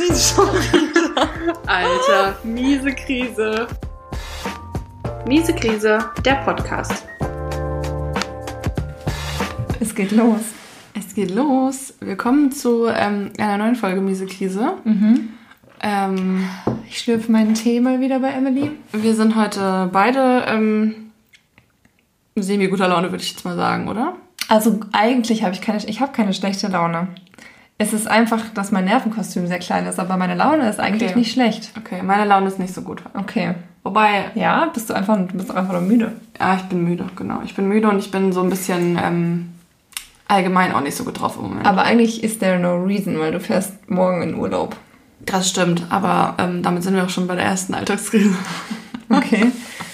Krise schon wieder. Alter, miese Krise. Miese Krise, der Podcast. Es geht los. Es geht los. Willkommen zu ähm, einer neuen Folge Miese Krise. Ähm, Ich schlürfe meinen Tee mal wieder bei Emily. wir sind heute beide ähm, semi guter Laune, würde ich jetzt mal sagen, oder? Also eigentlich habe ich keine, ich habe keine schlechte Laune. Es ist einfach, dass mein Nervenkostüm sehr klein ist, aber meine Laune ist eigentlich Okay. nicht schlecht. Okay, meine Laune ist nicht so gut. Okay. Wobei, Ja, bist du einfach, du bist einfach nur müde. ja, ich bin müde, genau. Ich bin müde und ich bin so ein bisschen ähm, allgemein auch nicht so gut drauf im Moment. Aber eigentlich ist there no reason, weil du fährst morgen in Urlaub. Das stimmt, aber ähm, damit sind wir auch schon bei der ersten Alltagskrise. Okay.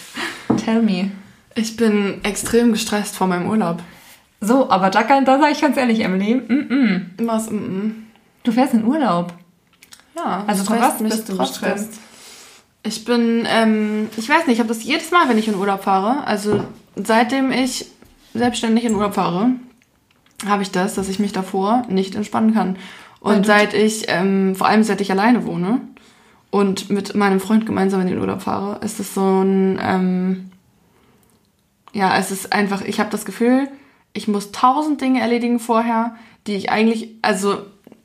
Tell me. Ich bin extrem gestresst vor meinem Urlaub. So, aber da, kann- da sage ich ganz ehrlich, Emily, mm -mm. Was? Mm -mm. du fährst in Urlaub. Ja, Also von was mich bist du trotzdem. gestresst? Ich bin, ähm, ich weiß nicht, ich habe das jedes Mal, wenn ich in Urlaub fahre. Also seitdem ich selbstständig in Urlaub fahre, habe ich das, dass ich mich davor nicht entspannen kann. Und seit ich, ähm, vor allem seit ich alleine wohne und mit meinem Freund gemeinsam in den Urlaub fahre, ist es so ein, ähm, ja, es ist einfach, ich habe das Gefühl, ich muss tausend Dinge erledigen vorher, die ich eigentlich, also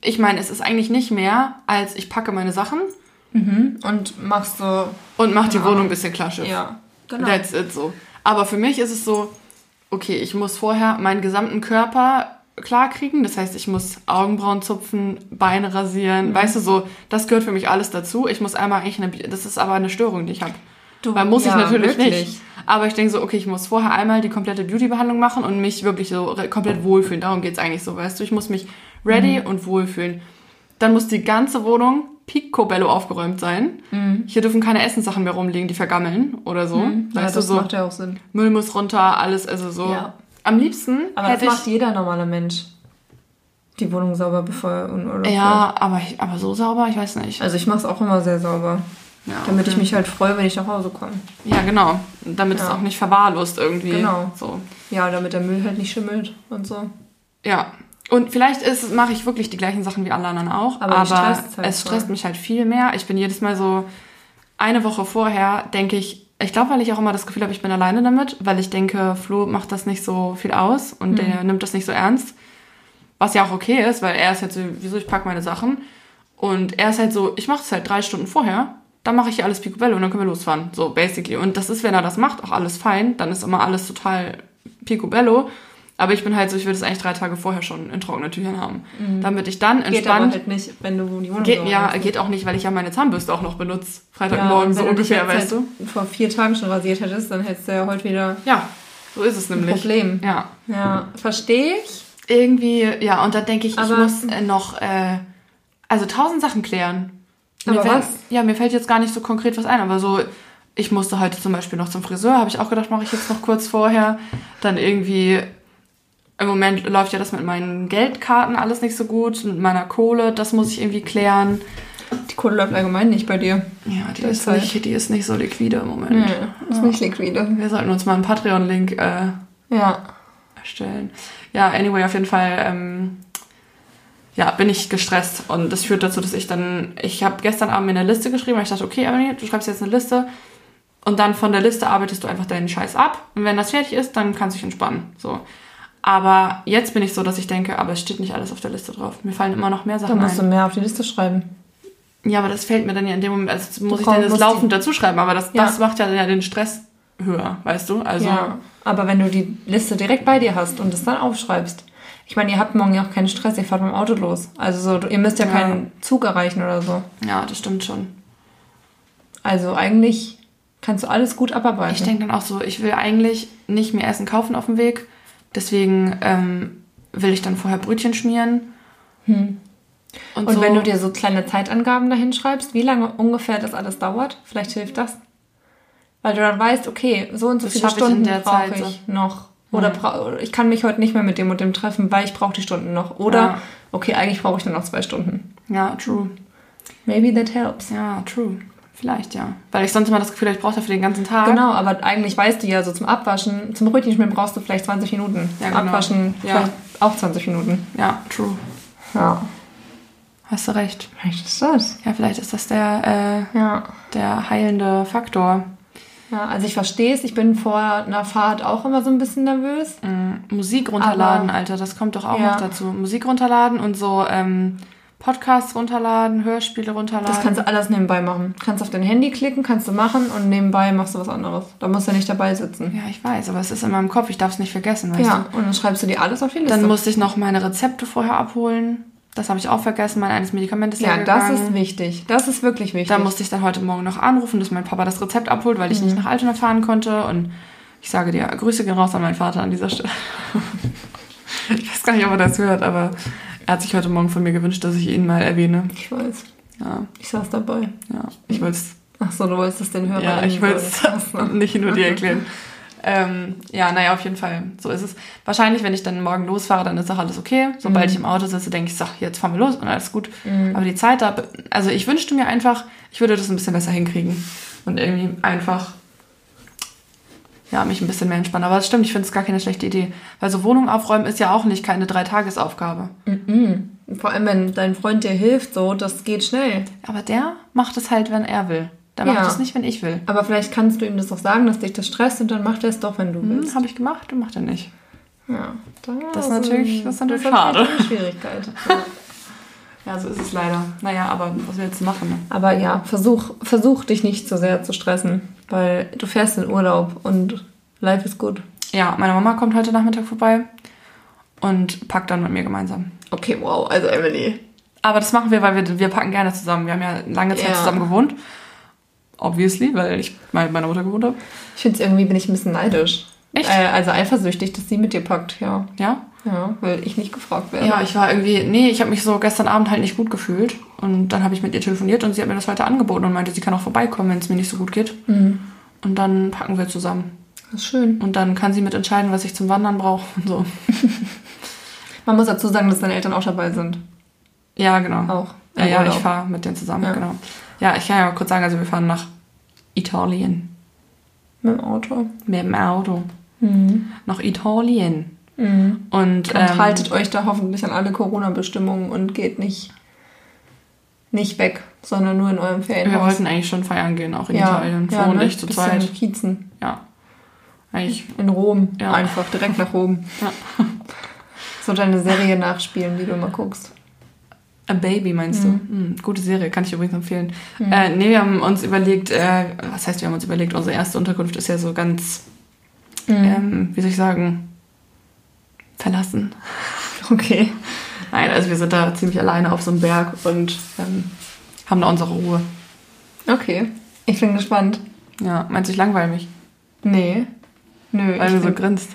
ich meine, es ist eigentlich nicht mehr, als ich packe meine Sachen Mhm. Und machst so. und mache die Ja. Wohnung ein bisschen klarschiff. Ja, genau. That's it so. Aber für mich ist es so, okay, ich muss vorher meinen gesamten Körper klar kriegen. Das heißt, ich muss Augenbrauen zupfen, Beine rasieren. Mhm. Weißt du, so, das gehört für mich alles dazu. Ich muss einmal eigentlich eine, das ist aber eine Störung, die ich habe. Du- Weil muss ich ja, natürlich wirklich. nicht. Aber ich denke so, okay, ich muss vorher einmal die komplette Beauty-Behandlung machen und mich wirklich so komplett wohlfühlen. Darum geht's eigentlich so, weißt du. Ich muss mich ready Mhm. und wohlfühlen. Dann muss die ganze Wohnung picobello aufgeräumt sein. Hier dürfen keine Essenssachen mehr rumliegen, die vergammeln oder so. Mhm. Ja, Weißt das du, so macht ja auch Sinn. Müll muss runter, alles, also so. Ja. Am liebsten Aber das macht ich... jeder normale Mensch. Die Wohnung sauber, bevor er fährt. Ja, aber, ich, aber so sauber, ich weiß nicht. Also ich mache es auch immer sehr sauber. Ja, Damit ich okay. mich halt freue, wenn ich nach Hause komme. Ja, genau. Damit es Ja. auch nicht verwahrlost irgendwie. Genau. So. Ja, damit der Müll halt nicht schimmelt und so. Ja. Und vielleicht ist, mache ich wirklich die gleichen Sachen wie alle anderen auch, Aber aber, halt es voll. stresst mich halt viel mehr. Ich bin jedes Mal so, eine Woche vorher denke ich, ich glaube, weil ich auch immer das Gefühl habe, ich bin alleine damit, weil ich denke, Flo macht das nicht so viel aus und Mhm. der nimmt das nicht so ernst. Was ja auch okay ist, weil er ist halt so, wieso ich packe meine Sachen. Und er ist halt so, ich mache es halt drei Stunden vorher, dann mache ich hier alles picobello und dann können wir losfahren. So, basically. Und das ist, wenn er das macht, auch alles fein. Dann ist immer alles total picobello. Aber ich bin halt so, ich würde es eigentlich drei Tage vorher schon in trockenen Tüchern haben. Damit ich dann Mhm. Geht aber entspannt... halt nicht, wenn du die Wohnung Geht, ja, machst. geht auch nicht, weil ich ja meine Zahnbürste auch noch benutze. Ja, Freitagmorgen und so du ungefähr, weißt du? halt vor vier Tagen schon rasiert hättest, dann hättest du ja heute wieder Ja, so ist es nämlich. Problem. Ja. Ja, verstehe ich. Irgendwie, ja, und dann denke ich, ich Aber- muss äh, noch, äh, also tausend Sachen klären. Aber fällt- was? Ja, mir fällt jetzt gar nicht so konkret was ein, aber so, ich musste heute zum Beispiel noch zum Friseur, habe ich auch gedacht, mache ich jetzt noch kurz vorher. Dann irgendwie, im Moment läuft ja das mit meinen Geldkarten alles nicht so gut, mit meiner Kohle, das muss ich irgendwie klären. Die Kohle läuft allgemein nicht bei dir. Ja, die ist, halt- nicht, die ist nicht so liquide im Moment. Nee, ist nicht liquide. Wir sollten uns mal einen Patreon-Link äh, Ja. erstellen. Ja, anyway, auf jeden Fall ähm, ja, bin ich gestresst und das führt dazu, dass ich dann, ich habe gestern Abend mir eine Liste geschrieben, weil ich dachte, okay, Emily, du schreibst jetzt eine Liste und dann von der Liste arbeitest du einfach deinen Scheiß ab und wenn das fertig ist, dann kannst du dich entspannen. So. Aber jetzt bin ich so, dass ich denke, aber es steht nicht alles auf der Liste drauf. Mir fallen immer noch mehr Sachen musst du ein. mehr auf die Liste schreiben. Ja, aber das fällt mir dann ja in dem Moment, also muss ich brauchst- dann das musst laufend dazu schreiben, aber das, Ja. das macht ja, ja den Stress höher, weißt du? Also ja. Aber wenn du die Liste direkt bei dir hast und es dann aufschreibst. Ich meine, ihr habt morgen ja auch keinen Stress, ihr fahrt mit dem Auto los. Also so, ihr müsst ja, Ja. keinen Zug erreichen oder so. ja, das stimmt schon. Also eigentlich kannst du alles gut abarbeiten. Ich denke dann auch so, ich will eigentlich nicht mehr Essen kaufen auf dem Weg. Deswegen ähm, will ich dann vorher Brötchen schmieren. Und, und so. wenn du dir so kleine Zeitangaben dahin schreibst, wie lange ungefähr das alles dauert, vielleicht hilft das. Weil du dann weißt, okay, so und so Das viele Stunden brauche Zeit so. ich noch. Oder bra- ich kann mich heute nicht mehr mit dem und dem treffen, weil ich brauche die Stunden noch. Oder, Ja. okay, eigentlich brauche ich nur noch zwei Stunden. Ja, true. Maybe that helps. Ja, true. Vielleicht, ja. Weil ich sonst immer das Gefühl habe, ich brauche dafür den ganzen Tag. Genau, aber eigentlich weißt du ja, so zum Abwaschen, zum Brötchenschmieren brauchst du vielleicht 20 Minuten. Ja, genau. Abwaschen Ja. vielleicht auch 20 Minuten. Ja, true. Ja. hast du recht. Vielleicht ist das. Ja, vielleicht ist das der, Ja. äh, der heilende Faktor. Ja, also ich verstehe es. Ich bin vor einer Fahrt auch immer so ein bisschen nervös. Mm, Musik runterladen, Aber- Alter, das kommt doch auch Ja. noch dazu. Musik runterladen und so ähm, Podcasts runterladen, Hörspiele runterladen. Das kannst du alles nebenbei machen. Kannst auf dein Handy klicken, kannst du machen und nebenbei machst du was anderes. Da musst du nicht dabei sitzen. ja, ich weiß, aber es ist in meinem Kopf, ich darf es nicht vergessen, weißt Ja, und dann schreibst du dir alles auf die du? Liste. Dann musste ich noch meine Rezepte vorher abholen. Das habe ich auch vergessen, mein eines Medikament ist ja, das gegangen. ist wichtig. Das ist wirklich wichtig. Da musste ich dann heute Morgen noch anrufen, dass mein Papa das Rezept abholt, weil ich nicht nach Altona fahren konnte. Und ich sage dir, Grüße gehen raus an meinen Vater an dieser Stelle. ich weiß gar nicht, ob er das hört, aber er hat sich heute Morgen von mir gewünscht, dass ich ihn mal erwähne. ich weiß. Ja, Ich saß dabei. ja. Ich wollte es Ach so, du wolltest es den Hörern ja, ich will es nicht nur dir erklären. Ähm, ja, naja, auf jeden Fall. So ist es. Wahrscheinlich, wenn ich dann morgen losfahre, dann ist auch alles okay. Sobald Mhm. ich im Auto sitze, denke ich, so, jetzt fahren wir los und alles gut. Aber die Zeit da, also ich wünschte mir einfach, ich würde das ein bisschen besser hinkriegen. Und irgendwie einfach, ja, mich ein bisschen mehr entspannen. Aber das stimmt, ich finde es gar keine schlechte Idee. Weil so Wohnung aufräumen ist ja auch nicht keine Dreitagesaufgabe. Mhm. Vor allem, wenn dein Freund dir hilft, so, das geht schnell. Aber der macht es halt, wenn er will. Der macht Ja. es nicht, wenn ich will. Aber vielleicht kannst du ihm das auch sagen, dass dich das stresst und dann macht er es doch, wenn du willst. Hm, habe ich gemacht und macht er nicht. Ja, Das ist natürlich- das ist natürlich das schade. eine Schwierigkeit. Ja. So ist es leider. Naja, aber was willst du machen? Ne? Aber ja, versuch, versuch dich nicht zu sehr zu stressen, weil du fährst in Urlaub und life is good. Ja, meine Mama kommt heute Nachmittag vorbei und packt dann mit mir gemeinsam. Okay, wow, also Emily. Aber das machen wir, weil wir, wir packen gerne zusammen. Wir haben ja lange Zeit Ja. zusammen gewohnt. Obviously, weil ich mit meiner Mutter gewohnt habe. Ich finde es irgendwie, bin ich ein bisschen neidisch. Echt? Äh, also eifersüchtig, dass sie mit dir packt, ja. Ja? Ja, weil ich nicht gefragt werde. Ja, ich war irgendwie, nee, ich habe mich so gestern Abend halt nicht gut gefühlt. Und dann habe ich mit ihr telefoniert und sie hat mir das heute angeboten und meinte, sie kann auch vorbeikommen, wenn es mir nicht so gut geht. Mhm. Und dann packen wir zusammen. Das ist schön. Und dann kann sie mit entscheiden, was ich zum Wandern brauche und so. Man muss dazu sagen, dass deine Eltern auch dabei sind. Ja, genau. Auch. Ja, ja, ich fahre mit denen zusammen, Ja. genau. Ja, ich kann ja mal kurz sagen, also wir fahren nach Italien Mit dem Auto. mit dem Auto. Mhm. Nach Italien. Mhm. Und, Und ähm, haltet euch da hoffentlich an alle Corona-Bestimmungen und geht nicht, nicht weg, sondern nur in eurem wir Ferienhaus. wollten eigentlich schon feiern gehen, auch in ja, Italien. ja, Flo und ne? ich zu zweit. Kiezen. Ja. Eigentlich, In Rom. Ja. Einfach direkt nach Rom. Ja. So deine Serie nachspielen, die du immer guckst. A Baby meinst Mhm. du? Hm, gute Serie, kann ich übrigens empfehlen. Äh, nee, wir haben uns überlegt, äh, was heißt, wir haben uns überlegt, unsere erste Unterkunft ist ja so ganz, Mhm. ähm, wie soll ich sagen, verlassen. Okay. Nein, also wir sind da ziemlich alleine auf so einem Berg und ähm, haben da unsere Ruhe. Okay. Ich bin gespannt. Ja, meinst du, ich langweile mich? Nee. Nö. Weil du so grinst.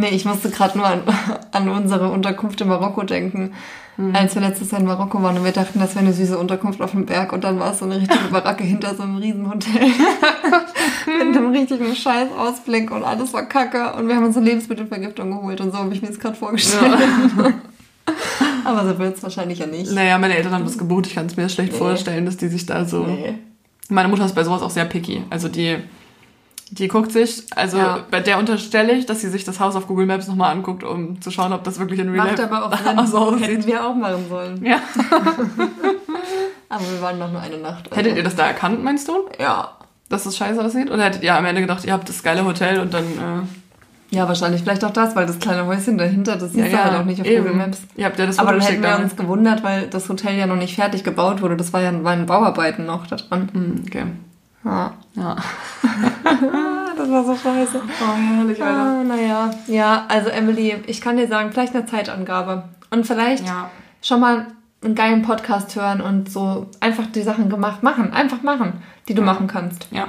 Nee, ich musste gerade nur an, an unsere Unterkunft in Marokko denken. Hm. Als wir letztes Jahr in Marokko waren und wir dachten, das wäre eine süße Unterkunft auf dem Berg und dann war es so eine richtige Baracke hinter so einem Riesenhotel. Mit einem richtigen Scheißausblick und alles war kacke und wir haben uns eine Lebensmittelvergiftung geholt und so habe ich mir das gerade vorgestellt. Aber so wird es wahrscheinlich ja nicht. Naja, meine Eltern haben das gebucht. Ich kann es mir schlecht Nee. vorstellen, dass die sich da so. Nee. Meine Mutter ist bei sowas auch sehr picky. Also die, die guckt sich, also Ja. bei der unterstelle ich, dass sie sich das Haus auf Google Maps nochmal anguckt, um zu schauen, ob das wirklich in Real Macht Life aber auch Sinn. so aussieht. Hätten wir auch machen sollen. Ja. Aber wir waren noch nur eine Nacht. also- Hättet ihr das da erkannt, meinst du? Ja. Dass das scheiße aussieht? Oder hättet ihr am Ende gedacht, ihr habt das geile Hotel und dann. Äh, Ja, wahrscheinlich vielleicht auch das, weil das kleine Häuschen dahinter, das siehst du halt auch nicht auf eben. Google Maps. Ihr habt ja das Aber dann hätten wir uns gewundert, weil das Hotel ja noch nicht fertig gebaut wurde. Das war ja waren Bauarbeiten noch da dran. Hm, okay. Ja. Ja. Das war so scheiße. Oh, herrlich, Ah, naja. Ja, also Emily, ich kann dir sagen, vielleicht eine Zeitangabe. Und vielleicht Ja. schon mal einen geilen Podcast hören und so einfach die Sachen gemacht machen. Einfach machen, die du machen kannst. Ja.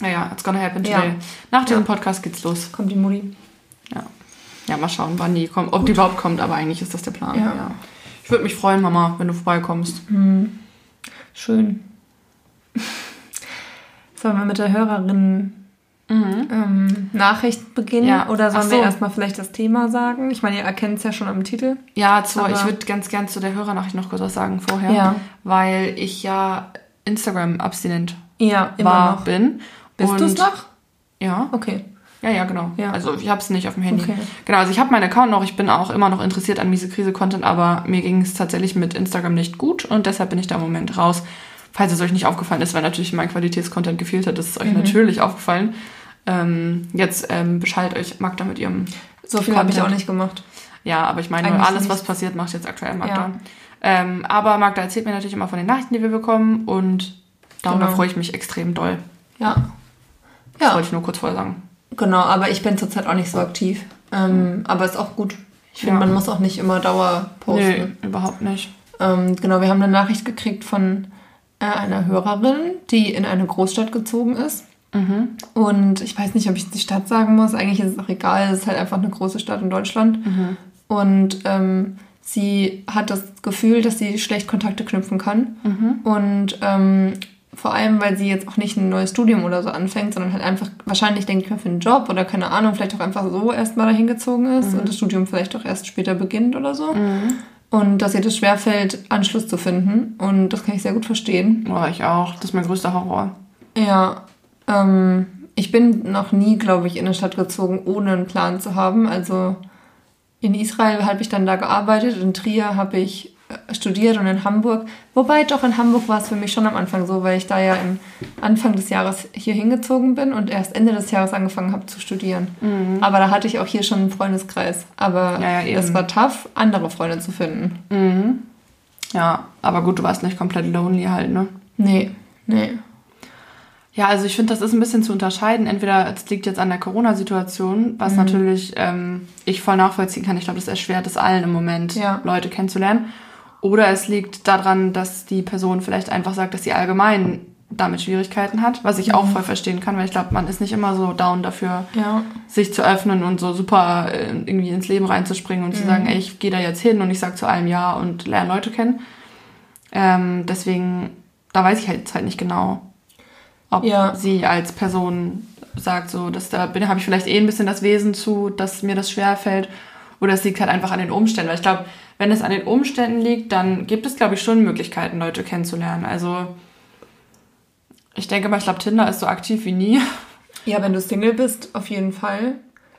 Naja, it's gonna happen Ja. today. Nach diesem Ja. Podcast geht's los. Kommt die Mutti. Ja. Ja, mal schauen, wann die kommt. Ob die überhaupt kommt, aber eigentlich ist das der Plan. Ja. Ich würde mich freuen, Mama, wenn du vorbeikommst. Schön. Sollen wir mit der Hörerin ähm, Nachricht beginnen? Ja. Oder sollen Ach wir so. erstmal vielleicht das Thema sagen? Ich meine, ihr erkennt es ja schon am Titel. Ja, zu, ich würde ganz gern zu der Hörernachricht noch kurz was sagen vorher. Ja. Weil ich ja Instagram-abstinent Ja, war, bin. Bist du es noch? Ja. Okay. Ja, ja, genau. Ja. Also ich habe es nicht auf dem Handy. Okay. Genau, also ich habe meinen Account noch, ich bin auch immer noch interessiert an miese Krise-Content, aber mir ging es tatsächlich mit Instagram nicht gut und deshalb bin ich da im Moment raus. Falls es euch nicht aufgefallen ist, weil natürlich mein Qualitätscontent gefehlt hat, ist es euch Mhm. natürlich aufgefallen. Ähm, jetzt ähm, beschallt euch Magda mit ihrem So viel habe ich auch nicht gemacht. Ja, aber ich meine, Eigentlich alles, nicht. was passiert, macht jetzt aktuell Magda. Ja. Ähm, aber Magda erzählt mir natürlich immer von den Nachrichten, die wir bekommen und darüber Genau. freue ich mich extrem doll. Ja. Das Ja, wollte ich nur kurz vorher sagen. genau, aber ich bin zurzeit auch nicht so aktiv. Ähm, aber ist auch gut. Ich finde, Ja. man muss auch nicht immer Dauer posten. Nee, überhaupt nicht. Ähm, genau, wir haben eine Nachricht gekriegt von einer Hörerin, die in eine Großstadt gezogen ist. Mhm. Und ich weiß nicht, ob ich die Stadt sagen muss. Eigentlich ist es auch egal. Es ist halt einfach eine große Stadt in Deutschland. Mhm. Und ähm, sie hat das Gefühl, dass sie schlecht Kontakte knüpfen kann. Mhm. Und ähm, vor allem, weil sie jetzt auch nicht ein neues Studium oder so anfängt, sondern halt einfach wahrscheinlich, denke ich mal, für einen Job oder keine Ahnung, vielleicht auch einfach so erstmal dahin gezogen ist und das Studium vielleicht auch erst später beginnt oder so. Und dass ihr das schwerfällt, Anschluss zu finden. Und das kann ich sehr gut verstehen. Boah, ich auch. Das ist mein größter Horror. Ja, ähm, ich bin noch nie, glaube ich, in eine Stadt gezogen, ohne einen Plan zu haben. Also in Israel habe ich dann da gearbeitet, in Trier habe ich studiert und in Hamburg. Wobei doch in Hamburg war es für mich schon am Anfang so, weil ich da ja im Anfang des Jahres hier hingezogen bin und erst Ende des Jahres angefangen habe zu studieren. Aber da hatte ich auch hier schon einen Freundeskreis. Aber Mhm. Ja, es war tough, andere Freunde zu finden. Mhm. Ja, aber gut, du warst nicht komplett lonely halt, ne? Nee, nee. Ja, also ich finde, das ist ein bisschen zu unterscheiden. Entweder es liegt jetzt an der Corona-Situation, was natürlich ähm, ich voll nachvollziehen kann. Ich glaube, das erschwert es allen im Moment, Ja. Leute kennenzulernen. Oder es liegt daran, dass die Person vielleicht einfach sagt, dass sie allgemein damit Schwierigkeiten hat, was ich auch voll verstehen kann, weil ich glaube, man ist nicht immer so down dafür, Ja. sich zu öffnen und so super äh, irgendwie ins Leben reinzuspringen und zu sagen, ey, ich gehe da jetzt hin und ich sag zu allem Ja und lerne Leute kennen. Ähm, deswegen, da weiß ich halt jetzt halt nicht genau, ob Ja. sie als Person sagt, so, dass da bin, habe ich vielleicht eh ein bisschen das Wesen zu, dass mir das schwer fällt. Oder es liegt halt einfach an den Umständen. Weil ich glaube, wenn es an den Umständen liegt, dann gibt es, glaube ich, schon Möglichkeiten, Leute kennenzulernen. Also ich denke mal, ich glaube, Tinder ist so aktiv wie nie. Ja, wenn du Single bist, auf jeden Fall.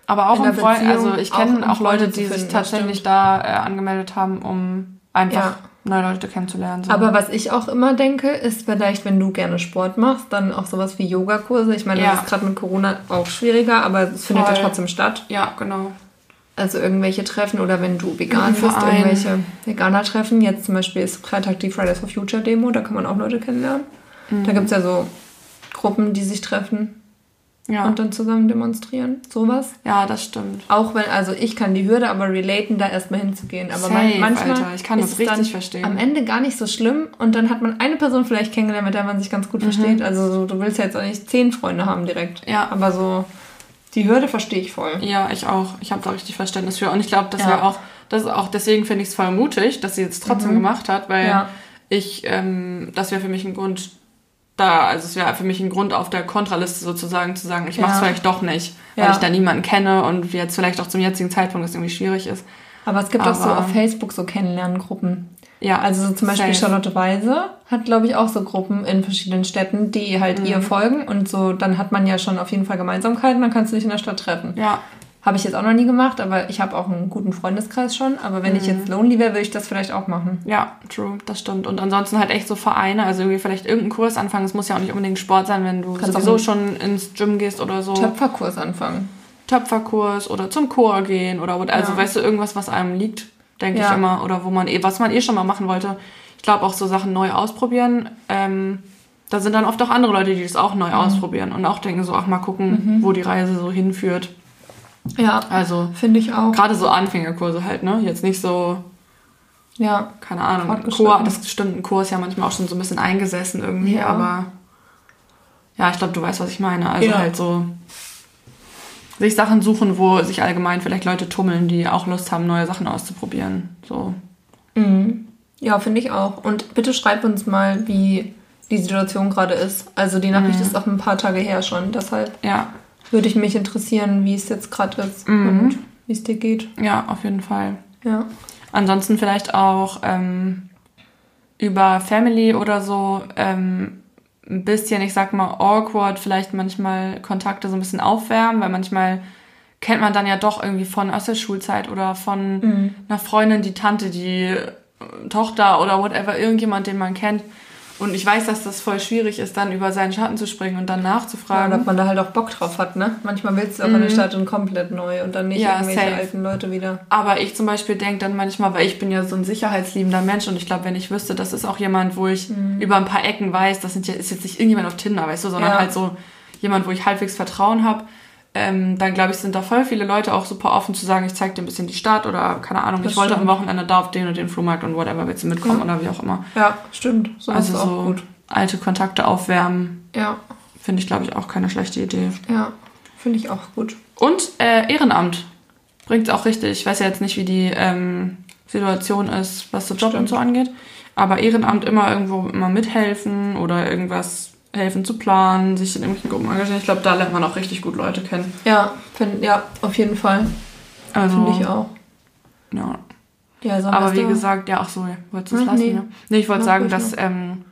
Aber auch In im Freund, also ich auch kenne um auch, Leute, die sich finden, das tatsächlich da äh, angemeldet haben, um einfach Ja. neue Leute kennenzulernen. So. Aber was ich auch immer denke, ist vielleicht, wenn du gerne Sport machst, dann auch sowas wie Yogakurse. Ich meine, Ja. das ist gerade mit Corona auch schwieriger, aber es findet ja trotzdem statt. ja, genau. Also irgendwelche Treffen oder wenn du vegan bist, Verein. irgendwelche Veganer-Treffen. Jetzt zum Beispiel ist Freitag die Fridays for Future Demo, da kann man auch Leute kennenlernen. Mhm. Da gibt es ja so Gruppen, die sich treffen Ja. und dann zusammen demonstrieren. Sowas. ja, das stimmt. Auch wenn, also ich kann die Hürde aber relaten, da erstmal hinzugehen. Aber Safe, manchmal Alter. Ich kann das es richtig verstehen. am Ende gar nicht so schlimm und dann hat man eine Person vielleicht kennengelernt, mit der man sich ganz Mhm. gut versteht. Also so, du willst ja jetzt auch nicht zehn Freunde haben direkt. Ja. Aber so die Hürde verstehe ich voll. Ja, ich auch. Ich habe da richtig Verständnis für. Und ich glaube, dass Ja. auch, das ist auch deswegen finde ich es voll mutig, dass sie jetzt trotzdem gemacht hat, weil Mhm. Ja. ich, ähm, das wäre für mich ein Grund da, also es wäre für mich ein Grund auf der Kontraliste sozusagen zu sagen, ich mache es Ja. vielleicht doch nicht, weil ich da niemanden kenne und jetzt vielleicht auch zum jetzigen Zeitpunkt es irgendwie schwierig ist. Aber es gibt auch so Aber- auf Facebook so Kennenlerngruppen. Ja, Also so zum Beispiel safe. Charlotte Weise hat, glaube ich, auch so Gruppen in verschiedenen Städten, die halt Mhm. ihr folgen und so, dann hat man ja schon auf jeden Fall Gemeinsamkeiten, dann kannst du dich in der Stadt treffen. Ja, Habe ich jetzt auch noch nie gemacht, aber ich habe auch einen guten Freundeskreis schon. Aber wenn Mhm. ich jetzt lonely wäre, würde ich das vielleicht auch machen. Ja, true, das stimmt. Und ansonsten halt echt so Vereine, also irgendwie vielleicht irgendeinen Kurs anfangen. Es muss ja auch nicht unbedingt Sport sein, wenn du Kannst sowieso schon ins Gym gehst oder so. Töpferkurs anfangen. Töpferkurs oder zum Chor gehen oder also Ja. weißt du, irgendwas, was einem liegt, denke Ja. ich immer. Oder wo man eh, was man eh schon mal machen wollte. Ich glaube auch so Sachen neu ausprobieren. Ähm, da sind dann oft auch andere Leute, die das auch Mhm. neu ausprobieren und auch denken so, ach mal gucken, wo die Reise so hinführt. Ja, Also finde ich auch. gerade so Anfängerkurse halt, ne? Jetzt nicht so, Ja, keine Ahnung. Chor, das stimmt, ein Chor ist ja manchmal auch schon so ein bisschen eingesessen irgendwie, Ja. aber ja, ich glaube, du weißt, was ich meine. Also Ja. halt so sich Sachen suchen, wo sich allgemein vielleicht Leute tummeln, die auch Lust haben, neue Sachen auszuprobieren. So. Mhm. ja finde ich auch. Und bitte schreib uns mal, wie die Situation gerade ist. Also die Nachricht ist auch ein paar Tage her schon. Deshalb Ja, würde ich mich interessieren, wie es jetzt gerade ist Mhm. und wie es dir geht. ja, auf jeden Fall. Ja. Ansonsten vielleicht auch ähm, über Family oder so ähm, ein bisschen, ich sag mal, awkward vielleicht manchmal Kontakte so ein bisschen aufwärmen, weil manchmal kennt man dann ja doch irgendwie von aus der Schulzeit oder von Mhm. einer Freundin, die Tante, die Tochter oder whatever, irgendjemand, den man kennt. Und ich weiß, dass das voll schwierig ist, dann über seinen Schatten zu springen und dann Ja, nachzufragen. und ob man da halt auch Bock drauf hat, ne? Manchmal willst du auch eine Stadt und komplett neu und dann nicht Mhm. Ja, irgendwelche safe. alten Leute wieder. Aber ich zum Beispiel denke dann manchmal, weil ich bin ja so ein sicherheitsliebender Mensch und ich glaube, wenn ich wüsste, das ist auch jemand, wo ich über ein paar Ecken weiß, das sind ja, ist jetzt nicht irgendjemand auf Tinder, weißt du, sondern Ja. halt so jemand, wo ich halbwegs Vertrauen habe, ähm, dann glaube ich, sind da voll viele Leute auch super offen zu sagen, ich zeig dir ein bisschen die Stadt oder keine Ahnung, Das ich wollte stimmt. am Wochenende da auf den und den Flohmarkt und whatever, willst du mitkommen oder wie auch immer. Ja, stimmt. So also so gut. alte Kontakte aufwärmen, Ja, finde ich, glaube ich, auch keine schlechte Idee. ja. Finde ich auch gut. Und äh, Ehrenamt bringt auch richtig. Ich weiß ja jetzt nicht, wie die ähm, Situation ist, was so Job und Stimmt. so angeht. Aber Ehrenamt immer irgendwo immer mithelfen oder irgendwas helfen zu planen, sich in irgendwelchen Gruppen engagieren. Ich glaube, da lernt man auch richtig gut Leute kennen. Ja, find, ja, auf jeden Fall. Also, Finde ich auch. Ja. Ja, so Aber hast wie gesagt, ja, ach so, wolltest du es lassen? nee. Ja? Nee, ich wollte sagen, dass, ähm,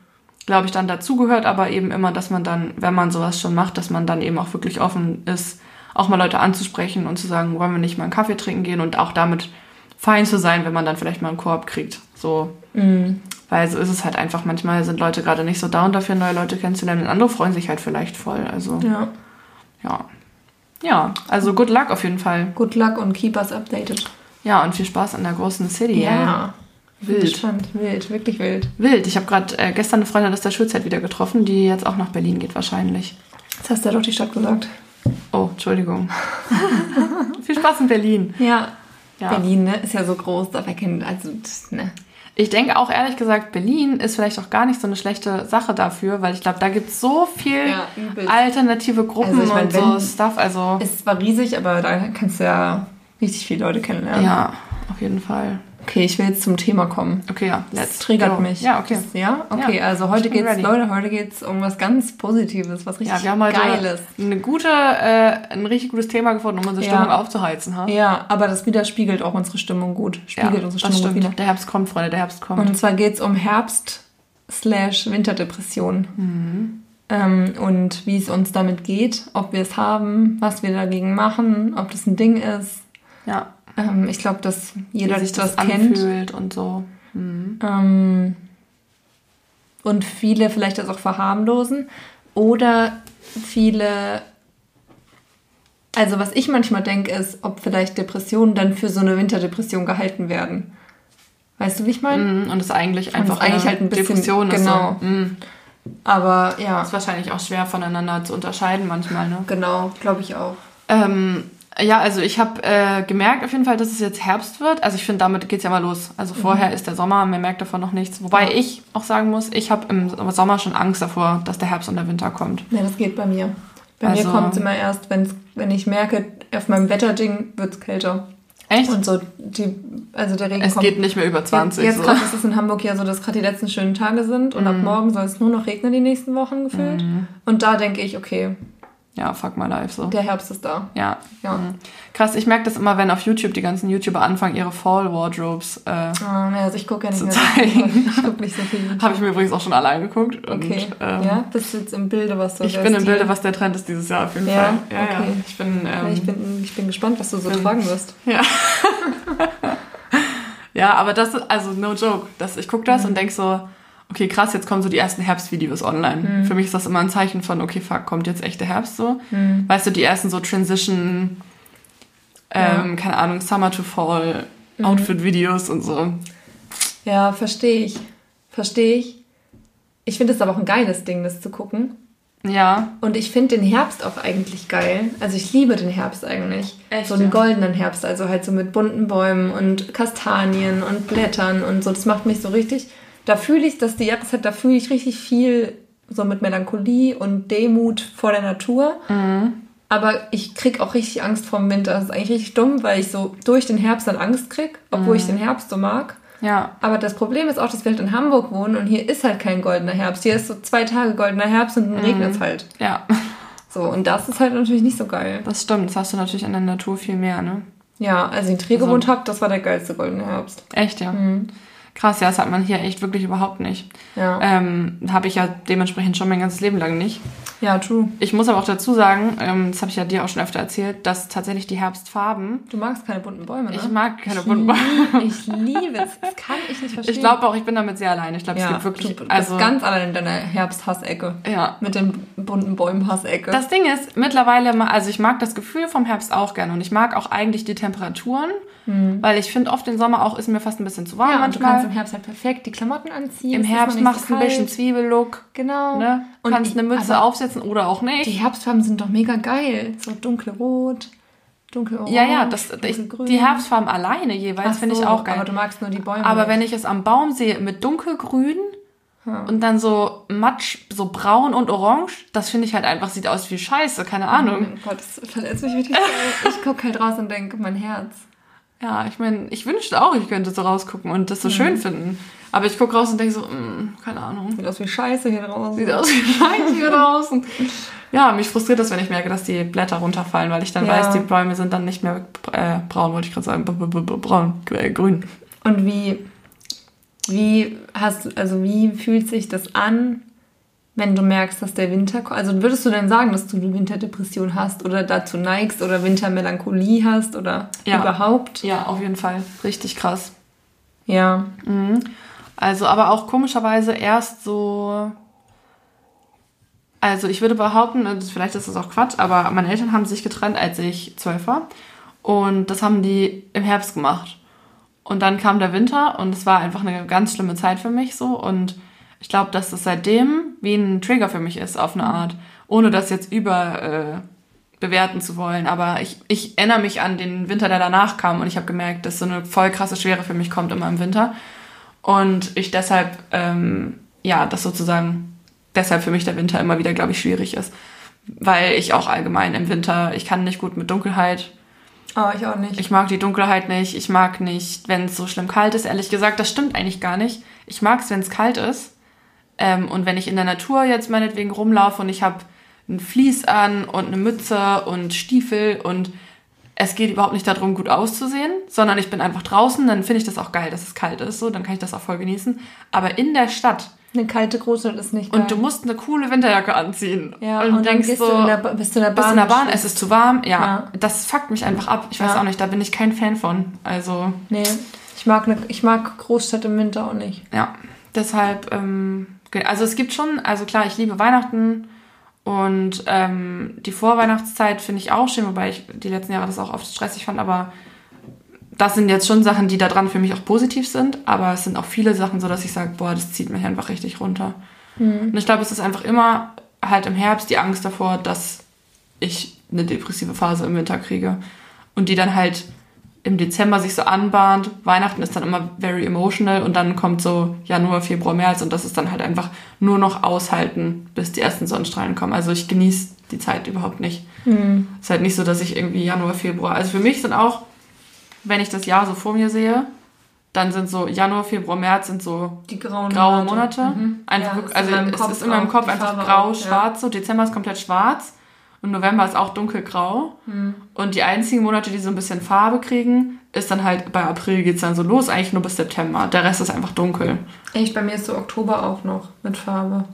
glaube ich, dann dazugehört, aber eben immer, dass man dann, wenn man sowas schon macht, dass man dann eben auch wirklich offen ist, auch mal Leute anzusprechen und zu sagen, wollen wir nicht mal einen Kaffee trinken gehen und auch damit fein zu sein, wenn man dann vielleicht mal einen Korb kriegt. So, Mhm. Weil so ist es halt einfach. Manchmal sind Leute gerade nicht so down dafür, neue Leute kennenzulernen und andere freuen sich halt vielleicht voll. Also, Ja. ja. Ja, also good luck auf jeden Fall. Good luck und keep us updated. Ja, und viel Spaß in der großen City. ey. Wild. Wild. Spannend, wild, wirklich wild. Wild. Ich habe gerade äh, gestern eine Freundin aus der Schulzeit wieder getroffen, die jetzt auch nach Berlin geht wahrscheinlich. Jetzt hast du ja doch die Stadt gesagt. Oh, Entschuldigung. Viel Spaß in Berlin. Ja. Ja. Berlin, ne, ist ja so groß, da kennen, also, ne. Ich denke auch ehrlich gesagt, Berlin ist vielleicht auch gar nicht so eine schlechte Sache dafür, weil ich glaube, da gibt es so viel Ja, alternative Gruppen Also ich mein, und so Stuff. Also Es war riesig, aber da kannst du ja richtig viele Leute kennenlernen. ja, auf jeden Fall. Okay, ich will jetzt zum Thema kommen. Okay, ja, Das let's triggert go. mich. Ja, okay. Das, ja, okay. Ja, also heute geht's, ready. Leute, heute geht's um was ganz Positives, was richtig Ja, wir haben heute Geiles. eine gute, äh, ein richtig gutes Thema gefunden, um unsere Ja. Stimmung aufzuheizen. Ha? Ja, aber das widerspiegelt auch unsere Stimmung gut. Spiegelt unsere das Stimmung gut stimmt. wieder. Der Herbst kommt, Freunde, der Herbst kommt. Und zwar geht's um Herbst slash Winterdepression. Mhm. Ähm, und wie es uns damit geht, ob wir es haben, was wir dagegen machen, ob das ein Ding ist. ja, Ähm, ich glaube, dass jeder wie sich das das kennt. anfühlt und so. Mhm. Ähm, und viele vielleicht das auch verharmlosen. Oder viele, also was ich manchmal denke, ist, ob vielleicht Depressionen dann für so eine Winterdepression gehalten werden. Weißt du, wie ich meine? Mhm. Und es ist eigentlich einfach ist eigentlich halt ein bisschen- Depression ist genau. So. Mhm. Aber ja, Ist wahrscheinlich auch schwer voneinander zu unterscheiden manchmal. Ne? genau, glaube ich auch. Ähm, ja, also ich habe äh, gemerkt auf jeden Fall, dass es jetzt Herbst wird. Also ich finde, damit geht's ja mal los. Also vorher ist der Sommer, man merkt davon noch nichts. Wobei Mhm. Ja. ich auch sagen muss, ich habe im Sommer schon Angst davor, dass der Herbst und der Winter kommt. Ja, das geht bei mir. Bei Also- mir kommt es immer erst, wenn's, wenn ich merke, auf meinem Wetterding wird es kälter. Echt? Und so, die, also der Regen es kommt. geht nicht mehr über 20. Jetzt so. gerade ist es in Hamburg ja so, dass gerade die letzten schönen Tage sind und ab Mhm. morgen soll es nur noch regnen die nächsten Wochen gefühlt. Und da denke ich, okay, Ja, fuck my life so. der Herbst ist da. Ja. Ja. Mhm. Krass, ich merke das immer, wenn auf YouTube die ganzen YouTuber anfangen, ihre Fall-Wardrobes. Äh, naja, also ich gucke ja nicht Zu mehr zeigen. Ich gucke nicht so viel. Habe ich mir übrigens auch schon allein geguckt. Und, Okay. ähm, ja, bist du jetzt im Bilde, was so Ich bin im Bilde, was der Trend ist dieses Jahr auf jeden Ja, Fall. Ja, ja. okay. Ich bin, ähm, Ja, ich, bin, ich bin gespannt, was du so bin- tragen wirst. Ja. ja, aber das ist, also no joke. Das, ich gucke das und denk so, okay, krass, jetzt kommen so die ersten Herbstvideos online. Für mich ist das immer ein Zeichen von, okay, fuck, kommt jetzt echt der Herbst so. Weißt du, die ersten so Transition, ähm, keine Ahnung, Summer to Fall, Outfit-Videos und so. Ja, verstehe ich. Verstehe ich. Ich finde es aber auch ein geiles Ding, das zu gucken. Ja, Und ich finde den Herbst auch eigentlich geil. Also ich liebe den Herbst eigentlich. Echt, so einen ja? goldenen Herbst, also halt so mit bunten Bäumen und Kastanien und Blättern und so. Das macht mich so richtig. Da fühle ich, dass die Jahreszeit, da fühle ich richtig viel so mit Melancholie und Demut vor der Natur. Mhm. Aber ich krieg auch richtig Angst vor dem Winter. Das ist eigentlich richtig dumm, weil ich so durch den Herbst dann Angst krieg, obwohl Mhm. ich den Herbst so mag. ja, Aber das Problem ist auch, dass wir halt in Hamburg wohnen und hier ist halt kein goldener Herbst. Hier ist so zwei Tage goldener Herbst und dann Mhm. regnet es halt. ja. So, und das ist halt natürlich nicht so geil. Das stimmt, das hast du natürlich in der Natur viel mehr, ne? Ja, als ich in Trier Also- gewohnt habe, das war der geilste goldene Herbst. Echt, ja. Mhm. Krass, ja, das hat man hier echt wirklich überhaupt nicht. Ja. Ähm, habe ich ja dementsprechend schon mein ganzes Leben lang nicht. Ja, true. Ich muss aber auch dazu sagen, ähm, das habe ich ja dir auch schon öfter erzählt, dass tatsächlich die Herbstfarben. Du magst keine bunten Bäume, ne? Ich mag keine ich bunten Bäume. Ich liebe es. Das kann ich nicht verstehen. Ich glaube auch, ich bin damit sehr allein. Ich glaube, ja, es gibt wirklich. du bist Also, ganz allein in deiner Herbsthasecke. ja. Mit den bunten Bäumen Hassecke. Das Ding ist, mittlerweile, also ich mag das Gefühl vom Herbst auch gerne und ich mag auch eigentlich die Temperaturen, weil ich finde oft den Sommer auch ist mir fast ein bisschen zu warm ja, und du manchmal. kannst im Herbst halt perfekt die Klamotten anziehen. Im Herbst machst du so ein bisschen. Zwiebellook, Genau. ne? Und kannst ich- eine Mütze aufsetzen oder auch nicht. Die Herbstfarben sind doch mega geil. So dunkelrot, dunkelorange, ja, ja, das, ich, die Herbstfarben alleine jeweils Ach finde ich so, auch geil. Aber du magst nur die Bäume. Aber nicht. wenn ich es am Baum sehe mit dunkelgrün und dann so matsch, so braun und orange, das finde ich halt einfach, sieht aus wie Scheiße, keine Ahnung. Oh Gott, das verletzt mich doll. ich gucke halt raus und denke, mein Herz. Ja, ich meine, ich wünschte auch, ich könnte so rausgucken und das so schön finden. Aber ich gucke raus und denke so, mm, keine Ahnung. Sieht aus wie Scheiße hier draußen. Sieht aus wie Scheiße hier draußen. Ja, mich frustriert das, wenn ich merke, dass die Blätter runterfallen, weil ich dann Ja. weiß, die Bäume sind dann nicht mehr äh, braun, wollte ich gerade sagen. B -b -b braun, äh, grün. Und wie, wie hast du, also wie fühlt sich das an, wenn du merkst, dass der Winter kommt? Also würdest du denn sagen, dass du eine Winterdepression hast oder dazu neigst oder Wintermelancholie hast oder Ja. überhaupt? Ja, auf jeden Fall. Richtig krass. Ja. Also, aber auch komischerweise erst so. Also, ich würde behaupten, und vielleicht ist das auch Quatsch, aber meine Eltern haben sich getrennt, als ich zwölf war. Und das haben die im Herbst gemacht. Und dann kam der Winter und es war einfach eine ganz schlimme Zeit für mich so. Und ich glaube, dass das seitdem wie ein Trigger für mich ist, auf eine Art. Ohne das jetzt über äh, bewerten zu wollen. Aber ich, ich erinnere mich an den Winter, der danach kam und ich habe gemerkt, dass so eine voll krasse Schwere für mich kommt immer im Winter. Und ich deshalb, ähm, ja, das sozusagen, deshalb für mich der Winter immer wieder, glaube ich, schwierig ist. Weil ich auch allgemein im Winter, ich kann nicht gut mit Dunkelheit. Oh, ich auch nicht. Ich mag die Dunkelheit nicht. Ich mag nicht, wenn es so schlimm kalt ist. Ehrlich gesagt, das stimmt eigentlich gar nicht. Ich mag es, wenn es kalt ist. Ähm, und wenn ich in der Natur jetzt meinetwegen rumlaufe und ich habe ein Vlies an und eine Mütze und Stiefel und es geht überhaupt nicht darum, gut auszusehen, sondern ich bin einfach draußen, dann finde ich das auch geil, dass es kalt ist, so, dann kann ich das auch voll genießen. Aber in der Stadt Eine kalte Großstadt ist nicht geil. und du musst eine coole Winterjacke anziehen ja, und, und, dann denkst gehst so, du in der, bist du in der bist Bahn. in der Bahn, es ist zu warm, ja, Ja. das fuckt mich einfach ab. Ich weiß Ja. auch nicht, da bin ich kein Fan von. Also Nee, ich mag, ne, ich mag Großstadt im Winter auch nicht. Ja, deshalb, ähm, also es gibt schon, also klar, ich liebe Weihnachten und ähm, die Vorweihnachtszeit finde ich auch schön, wobei ich die letzten Jahre das auch oft stressig fand, aber das sind jetzt schon Sachen, die da dran für mich auch positiv sind, aber es sind auch viele Sachen so, dass ich sage, boah, das zieht mich einfach richtig runter. Und ich glaube, es ist einfach immer halt im Herbst die Angst davor, dass ich eine depressive Phase im Winter kriege und die dann halt im Dezember sich so anbahnt. Weihnachten ist dann immer very emotional und dann kommt so Januar, Februar, März und das ist dann halt einfach nur noch aushalten, bis die ersten Sonnenstrahlen kommen. Also ich genieße die Zeit überhaupt nicht. Hm. Es ist halt nicht so, dass ich irgendwie Januar, Februar. Also für mich sind auch, wenn ich das Jahr so vor mir sehe, dann sind so Januar, Februar, März sind so Die grauen graue Monate. Mhm. Einfach Ja, ist also meinem es ist in meinem Kopf einfach grau, auch, ja. schwarz. So Dezember ist komplett schwarz und November ist auch dunkelgrau. Mhm. Und die einzigen Monate, die so ein bisschen Farbe kriegen, ist dann halt bei April geht's dann so los, eigentlich nur bis September. Der Rest ist einfach dunkel. Echt, bei mir ist so Oktober auch noch mit Farbe.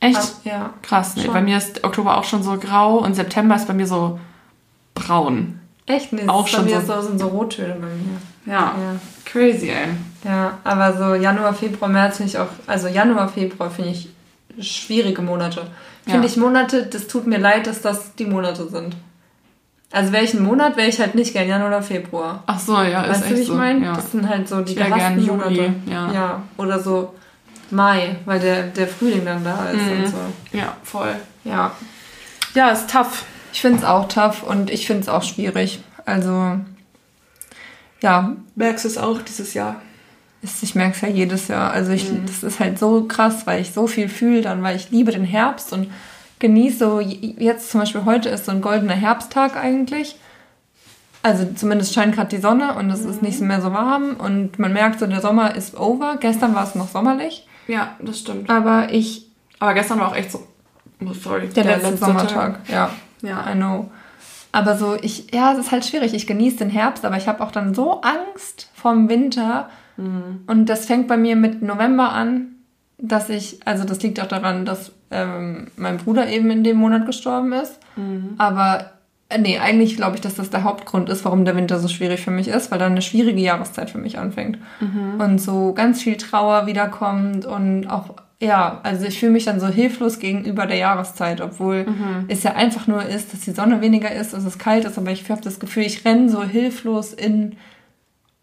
Echt? Ah, Ja. Krass. Nee, schon. bei mir ist Oktober auch schon so grau und September ist bei mir so braun. Echt? Nee, Auch auch schon bei mir so- so, sind so Rottöne bei mir. Ja. Ja. Crazy, ey. Ja, aber so Januar, Februar, März finde ich auch, also Januar, Februar finde ich schwierige Monate. Finde Ja. ich Monate, das tut mir leid, dass das die Monate sind. Also welchen Monat wäre ich halt nicht gern, Januar oder Februar. Ach so, ja, ist weißt du, echt wie ich so. meine? Ja. Das sind halt so die gehassten Juli, Monate. ja. ja. Oder so Mai, weil der, der Frühling dann da ist Mhm. und so. ja, voll. Ja. Ja, ist tough. Ich finde es auch tough und ich finde es auch schwierig. Also, ja, Merkst du es auch dieses Jahr? Ist- ich merke es ja jedes Jahr. Also, ich, Mhm. das ist halt so krass, weil ich so viel fühle dann, weil ich liebe den Herbst und genieße so, jetzt zum Beispiel heute ist so ein goldener Herbsttag eigentlich. Also zumindest scheint gerade die Sonne und es ist nicht mehr so warm und man merkt so, der Sommer ist over. Gestern war es noch sommerlich, Ja, das stimmt. aber ich, Aber gestern war auch echt so. Oh, sorry. der, letzte, Sommertag, ja. Ja. I know. Aber so, ich, ja, es ist halt schwierig. Ich genieße den Herbst, aber ich habe auch dann so Angst vorm Winter, Und das fängt bei mir mit November an, dass ich, also das liegt auch daran, dass ähm, mein Bruder eben in dem Monat gestorben ist. Aber äh, nee, eigentlich glaube ich, dass das der Hauptgrund ist, warum der Winter so schwierig für mich ist, weil dann eine schwierige Jahreszeit für mich anfängt. Und so ganz viel Trauer wiederkommt und auch, ja, also ich fühle mich dann so hilflos gegenüber der Jahreszeit, obwohl es ja einfach nur ist, dass die Sonne weniger ist, dass es kalt ist, aber ich habe das Gefühl, ich renne so hilflos in,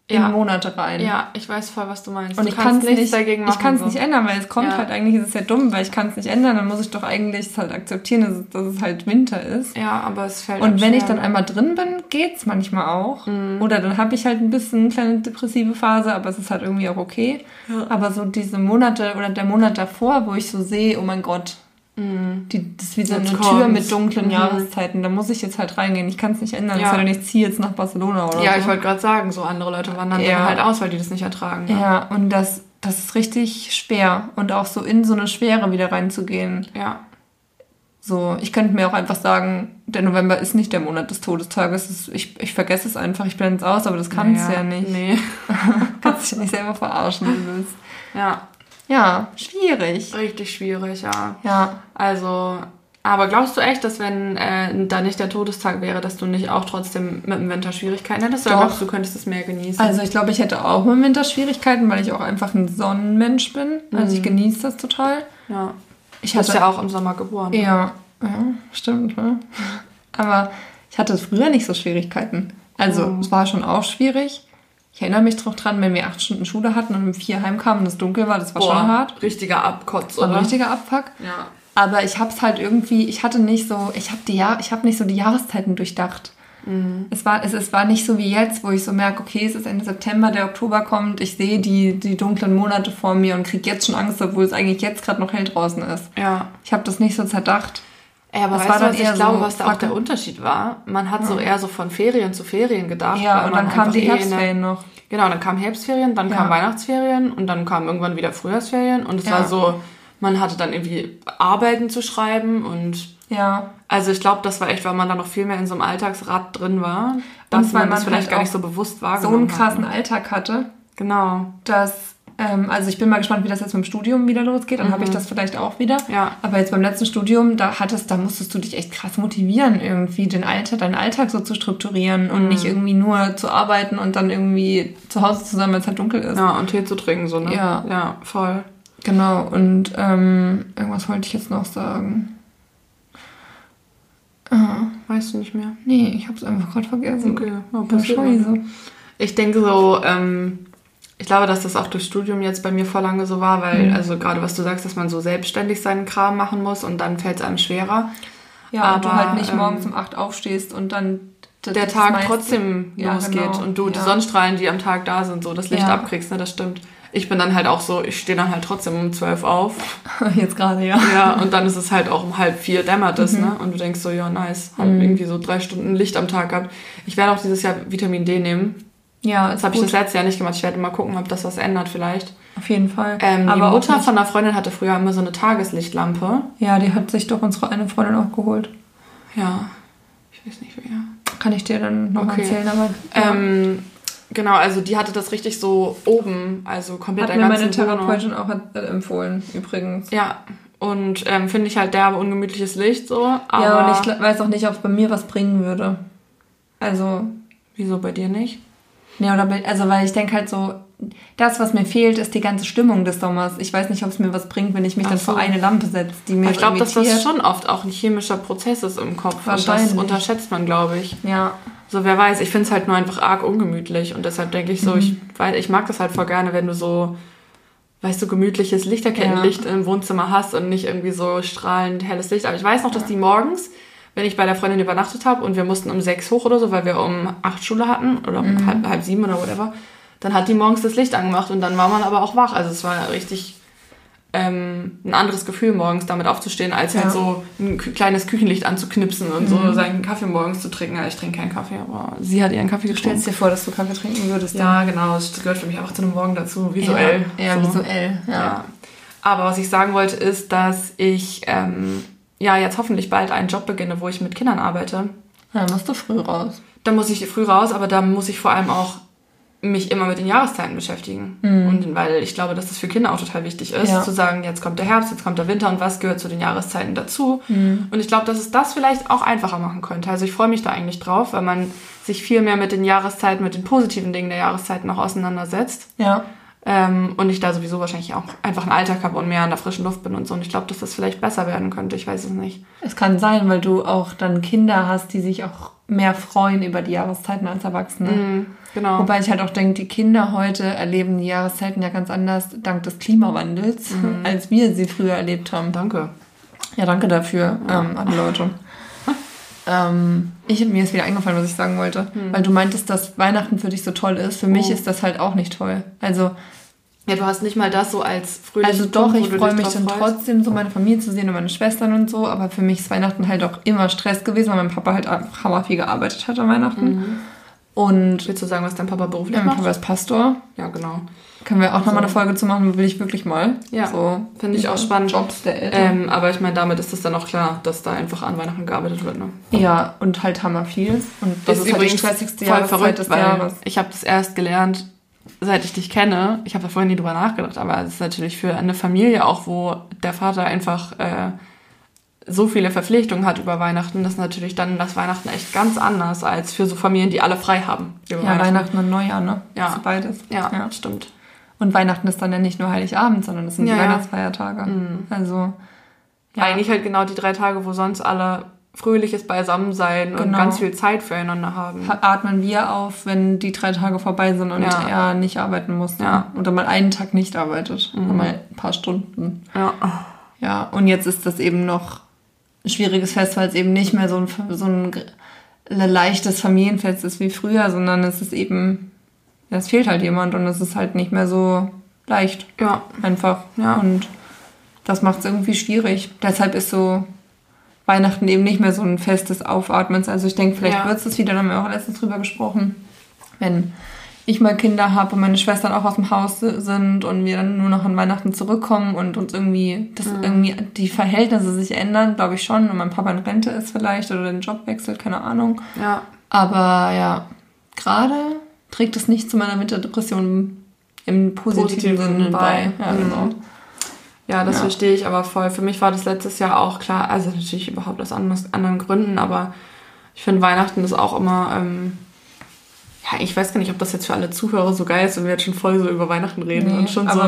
in Ja. Monate rein. Ja, ich weiß voll, was du meinst. Und du ich kann es nicht, dagegen machen. ich kann es so. nicht ändern, weil es kommt Ja. halt eigentlich, ist es ja dumm, weil ich kann es nicht ändern, dann muss ich doch eigentlich es halt akzeptieren, dass es, dass es halt Winter ist. Ja, aber es fällt Und wenn ich dann ne? einmal drin bin, geht's manchmal auch. Mhm. Oder dann habe ich halt ein bisschen eine kleine depressive Phase, aber es ist halt irgendwie auch okay. Aber so diese Monate oder der Monat davor, wo ich so sehe, oh mein Gott, die, das ist wie so Mhm. Jetzt eine Tür kommt's. mit dunklen Mhm. Jahreszeiten, da muss ich jetzt halt reingehen. Ich kann es nicht ändern, Ja. es ich ziehe jetzt nach Barcelona oder Ja, so. ich wollte gerade sagen, so andere Leute wandern Ja. dann halt aus, weil die das nicht ertragen. ne? Ja, und das, das ist richtig schwer. Und auch so in so eine Schwere wieder reinzugehen. Ja. So, ich könnte mir auch einfach sagen, der November ist nicht der Monat des Todestages. Es Ich, ich vergesse es einfach, ich blende es aus, aber das kannst du Naja, ja nicht. Nee. Kannst dich ja nicht selber verarschen, du willst. Ja, Ja, schwierig. richtig schwierig, ja. Ja. Also, aber glaubst du echt, dass wenn äh, da nicht der Todestag wäre, dass du nicht auch trotzdem mit dem Winter Schwierigkeiten hättest? Oder Doch. glaubst du, du könntest es mehr genießen? Also ich glaube, ich hätte auch im Winter Schwierigkeiten, weil ich auch einfach ein Sonnenmensch bin. Also ich genieße das total. ja. Ich Du bist hatte ja auch im Sommer geboren. ne? Ja, ja, stimmt. Ne? Aber ich hatte früher nicht so Schwierigkeiten. Also Mhm. es war schon auch schwierig. Ich erinnere mich noch dran, wenn wir acht Stunden Schule hatten und um vier heimkamen und es dunkel war, das war Boah, schon hart. richtiger Abkotz, war ein oder? richtiger Abfuck. Ja. Aber ich habe es halt irgendwie, ich hatte nicht so, ich habe die Jahr, ich habe nicht so die Jahreszeiten durchdacht. Mhm. Es war, es, es war nicht so wie jetzt, wo ich so merke, okay, es ist Ende September, der Oktober kommt, ich sehe die, die dunklen Monate vor mir und kriege jetzt schon Angst, obwohl es eigentlich jetzt gerade noch hell draußen ist. Ja. Ich habe das nicht so zerdacht. Ey, aber Das weißt war du, was ich glaube, so was da auch der Unterschied war? Man hat so eher so von Ferien zu Ferien gedacht. Ja, und dann kamen die eh Herbstferien noch. Genau, dann kamen Herbstferien, dann Ja. kamen Weihnachtsferien und dann kamen irgendwann wieder Frühjahrsferien und es Ja. war so, man hatte dann irgendwie Arbeiten zu schreiben und Ja, also ich glaube, das war echt, weil man da noch viel mehr in so einem Alltagsrad drin war, dass weil man das vielleicht halt gar nicht so bewusst so wahrgenommen einen krassen hat. Alltag hatte, Genau. dass, ähm, also ich bin mal gespannt, wie das jetzt mit dem Studium wieder losgeht, dann habe ich das vielleicht auch wieder. Ja. Aber jetzt beim letzten Studium, da hattest, da musstest du dich echt krass motivieren, irgendwie den Alltag, deinen Alltag so zu strukturieren und nicht irgendwie nur zu arbeiten und dann irgendwie zu Hause zu sein, wenn es halt dunkel ist. Ja, und Tee zu trinken, so, ne? Ja. Ja, voll. Genau, und ähm, irgendwas wollte ich jetzt noch sagen. Ah, Weißt du nicht mehr? nee, ich habe es einfach gerade vergessen. Okay, passiert scheiße. Ich denke so, ähm, ich glaube, dass das auch durch Studium jetzt bei mir vor lange so war, weil, Mhm. also gerade was du sagst, dass man so selbstständig seinen Kram machen muss und dann fällt es einem schwerer. Ja, und du Aber, halt nicht ähm, morgens um 8 aufstehst und dann Der Tag meiste- trotzdem Ja, losgeht genau. und du die Ja. Sonnenstrahlen, die am Tag da sind, so das Licht Ja. abkriegst, ne, das stimmt. Ich bin dann halt auch so, ich stehe dann halt trotzdem um zwölf auf. Jetzt gerade, ja. Ja, und dann ist es halt auch um halb vier dämmert Mhm. es, ne? Und du denkst so, ja, nice, hab irgendwie so drei Stunden Licht am Tag gehabt. Ich werde auch dieses Jahr Vitamin D nehmen. Ja, Das habe ich das letzte Jahr nicht gemacht. Ich werde mal gucken, ob das was ändert vielleicht. Auf jeden Fall. Ähm, Aber die Mutter von einer Freundin hatte früher immer so eine Tageslichtlampe. Ja, die hat sich doch unsere eine Freundin auch geholt. Ja, ich weiß nicht wer. Kann ich dir dann noch Okay. erzählen, aber Ähm, genau, also die hatte das richtig so oben, also komplett hat der mir meine. Therapeutin auch äh, empfohlen, übrigens. Ja, und ähm, finde ich halt derbe ungemütliches Licht so. Ja, und ich weiß auch nicht, ob es bei mir was bringen würde. Also, wieso bei dir nicht? Ne, oder also weil ich denke halt so, das, was mir fehlt, ist die ganze Stimmung des Sommers. Ich weiß nicht, ob es mir was bringt, wenn ich mich Ach dann so. vor eine Lampe setze, die mir Aber ich glaube, dass das schon oft auch ein chemischer Prozess ist im Kopf. Und das Wahrscheinlich. unterschätzt man, glaube ich. Ja, So, wer weiß, ich finde es halt nur einfach arg ungemütlich und deshalb denke ich so, Mhm. ich, weil, ich mag das halt voll gerne, wenn du so, weißt du, gemütliches Lichterkettenlicht im Wohnzimmer hast und nicht irgendwie so strahlend helles Licht. Aber ich weiß noch, dass die morgens, wenn ich bei der Freundin übernachtet habe und wir mussten um sechs hoch oder so, weil wir um acht Schule hatten oder um Mhm. halb, halb sieben oder whatever, dann hat die morgens das Licht angemacht und dann war man aber auch wach. Also es war richtig ähm, ein anderes Gefühl, morgens damit aufzustehen, als Ja. Mhm. halt so ein kleines Küchenlicht anzuknipsen und so seinen Kaffee morgens zu trinken. Ja, ich trinke keinen Kaffee, aber sie hat ihren Kaffee getrunken. stellst dir vor, dass du Kaffee trinken würdest. Ja, genau. Das gehört für mich einfach zu einem Morgen dazu, visuell. Ja, ja so. visuell. Ja. Ja. Aber was ich sagen wollte, ist, dass ich ähm, ja jetzt hoffentlich bald einen Job beginne, wo ich mit Kindern arbeite. ja. Dann musst du früh raus. Da muss ich früh raus, aber da muss ich vor allem auch mich immer mit den Jahreszeiten beschäftigen. Und weil ich glaube, dass das für Kinder auch total wichtig ist, Ja. zu sagen, jetzt kommt der Herbst, jetzt kommt der Winter und was gehört zu den Jahreszeiten dazu. Und ich glaube, dass es das vielleicht auch einfacher machen könnte. Also ich freue mich da eigentlich drauf, weil man sich viel mehr mit den Jahreszeiten, mit den positiven Dingen der Jahreszeiten auch auseinandersetzt. Ja. Ähm, und ich da sowieso wahrscheinlich auch einfach einen Alltag habe und mehr an der frischen Luft bin und so. Und ich glaube, dass das vielleicht besser werden könnte. Ich weiß es nicht. Es kann sein, weil du auch dann Kinder hast, die sich auch mehr freuen über die Jahreszeiten als Erwachsene. Mhm, genau. Wobei ich halt auch denke, die Kinder heute erleben die Jahreszeiten ja ganz anders dank des Klimawandels, Mhm. als wir sie früher erlebt haben. Danke. Ja, danke dafür ähm, an Leute. ähm, ich, mir ist wieder eingefallen, was ich sagen wollte. Hm. Weil du meintest, dass Weihnachten für dich so toll ist. Für Oh. mich ist das halt auch nicht toll. Also, Ja, du hast nicht mal das so als fröhlichen also doch, Punkt, ich freue mich dann freust. trotzdem, so meine Familie zu sehen und meine Schwestern und so. Aber für mich ist Weihnachten halt auch immer Stress gewesen, weil mein Papa halt einfach hammer viel gearbeitet hat an Weihnachten. Und Willst du sagen, was dein Papa beruflich ja, mein macht? Papa ist Pastor. Ja, genau. Können wir auch nochmal eine Folge zu machen, will ich wirklich mal. Ja, so, finde ich auch spannend. Jobs der Eltern. Ähm, aber ich meine, damit ist es dann auch klar, dass da einfach an Weihnachten gearbeitet wird. Ne? Ja, und halt hammer viel. Und das ist, halt die stressigste Jahreszeit des weil Jahres. ich habe das erst gelernt, seit ich dich kenne. Ich habe da vorher nie drüber nachgedacht, aber es ist natürlich für eine Familie auch, wo der Vater einfach äh, so viele Verpflichtungen hat über Weihnachten, das ist natürlich dann das Weihnachten echt ganz anders als für so Familien, die alle frei haben. Ja, Weihnachten und Neujahr, ne? Ja. Das ist beides. Ja, ja. stimmt. Und Weihnachten ist dann ja nicht nur Heiligabend, sondern es sind Ja, die. Weihnachtsfeiertage. Also, ja. Eigentlich halt genau die drei Tage, wo sonst alle fröhliches Beisammensein und Genau. ganz viel Zeit füreinander haben. atmen wir auf, wenn die drei Tage vorbei sind und Ja. er nicht arbeiten muss. Ja. Oder mal einen Tag nicht arbeitet. Oder mal ein paar Stunden. Ja. Ja, und jetzt ist das eben noch ein schwieriges Fest, weil es eben nicht mehr so ein, so ein leichtes Familienfest ist wie früher, sondern es ist eben, es fehlt halt jemand und es ist halt nicht mehr so leicht. Ja. Einfach. Ja. Und das macht es irgendwie schwierig. Deshalb ist so Weihnachten eben nicht mehr so ein Fest des Aufatmens. Also ich denke, vielleicht Ja. wird es wieder, da haben wir auch letztens drüber gesprochen, wenn ich mal Kinder habe und meine Schwestern auch aus dem Haus si- sind und wir dann nur noch an Weihnachten zurückkommen und uns irgendwie, dass irgendwie die Verhältnisse sich ändern, glaube ich schon. Und mein Papa in Rente ist vielleicht oder den Job wechselt, keine Ahnung. Ja. Aber ja, gerade trägt es nicht zu meiner Winterdepression im positiven, Positiven Sinne Sinne bei. bei. Ja, Mhm. genau. Ja, das Ja. verstehe ich aber voll. Für mich war das letztes Jahr auch klar, also natürlich überhaupt aus anderen Gründen, aber ich finde Weihnachten ist auch immer, ähm, ja, ich weiß gar nicht, ob das jetzt für alle Zuhörer so geil ist, wenn wir jetzt schon voll so über Weihnachten reden Nee, und schon so.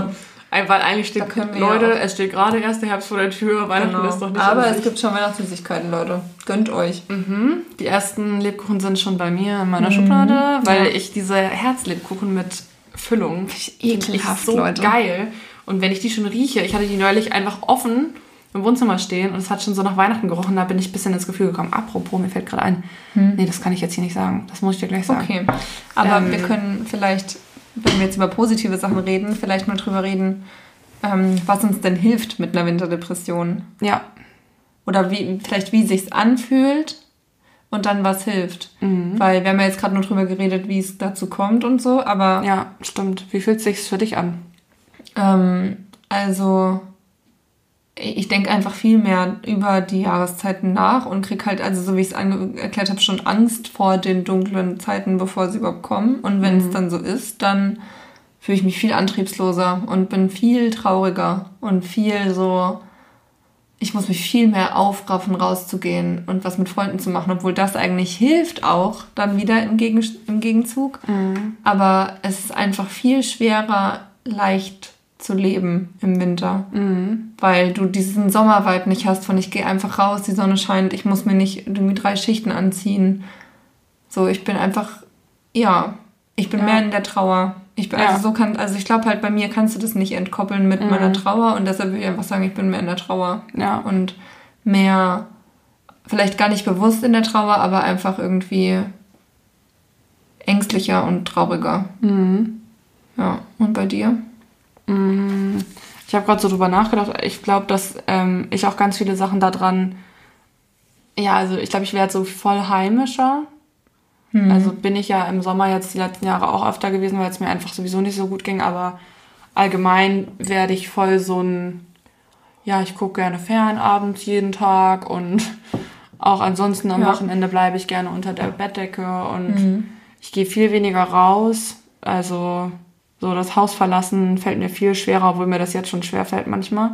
Weil eigentlich steht, Leute, ja es steht gerade erst der Herbst vor der Tür, Weihnachten Genau. ist doch nicht Aber es gibt schon Weihnachtssüßigkeiten, Leute. Gönnt euch. Mhm. Die ersten Lebkuchen sind schon bei mir in meiner Schublade, weil Mhm. Ja. ich diese Herzlebkuchen mit Füllung ekelhaft, so Leute. geil. Und wenn ich die schon rieche, ich hatte die neulich einfach offen im Wohnzimmer stehen und es hat schon so nach Weihnachten gerochen, da bin ich ein bisschen ins Gefühl gekommen. Apropos, mir fällt gerade ein, nee, das kann ich jetzt hier nicht sagen. Das muss ich dir gleich sagen. Hm. Okay. Aber Ähm, wir können vielleicht, wenn wir jetzt über positive Sachen reden, vielleicht mal drüber reden, ähm, was uns denn hilft mit einer Winterdepression. Ja. Oder wie, vielleicht wie sich's anfühlt und dann was hilft. Mhm. Weil wir haben ja jetzt gerade nur drüber geredet, wie es dazu kommt und so, aber Ja, stimmt. Wie fühlt es sich für dich an? Ähm, also ich denke einfach viel mehr über die Jahreszeiten nach und krieg halt, also so wie ich es erklärt habe, schon Angst vor den dunklen Zeiten, bevor sie überhaupt kommen. Und wenn es dann so ist, dann fühle ich mich viel antriebsloser und bin viel trauriger und viel so, ich muss mich viel mehr aufraffen, rauszugehen und was mit Freunden zu machen, obwohl das eigentlich hilft auch dann wieder im, Gegen im Gegenzug. Aber es ist einfach viel schwerer, leicht zu leben im Winter, weil du diesen Sommervibe nicht hast von ich gehe einfach raus, die Sonne scheint, ich muss mir nicht irgendwie drei Schichten anziehen. So, ich bin einfach, ja, ich bin Ja. mehr in der Trauer. Ich bin, Ja. also so kann, also ich glaube halt bei mir kannst du das nicht entkoppeln mit meiner Trauer und deshalb will ich einfach sagen, ich bin mehr in der Trauer Ja. und mehr, vielleicht gar nicht bewusst in der Trauer, aber einfach irgendwie ängstlicher und trauriger. Ja, und bei dir? Ich habe gerade so drüber nachgedacht. Ich glaube, dass ähm, ich auch ganz viele Sachen daran. Ja, also ich glaube, ich werde so voll heimischer. Also bin ich ja im Sommer jetzt die letzten Jahre auch öfter gewesen, weil es mir einfach sowieso nicht so gut ging. Aber allgemein werde ich voll so ein. Ja, ich gucke gerne fern abends jeden Tag und auch ansonsten am Ja. Wochenende bleibe ich gerne unter der Bettdecke und ich gehe viel weniger raus. Also so das Haus verlassen fällt mir viel schwerer, obwohl mir das jetzt schon schwer fällt manchmal.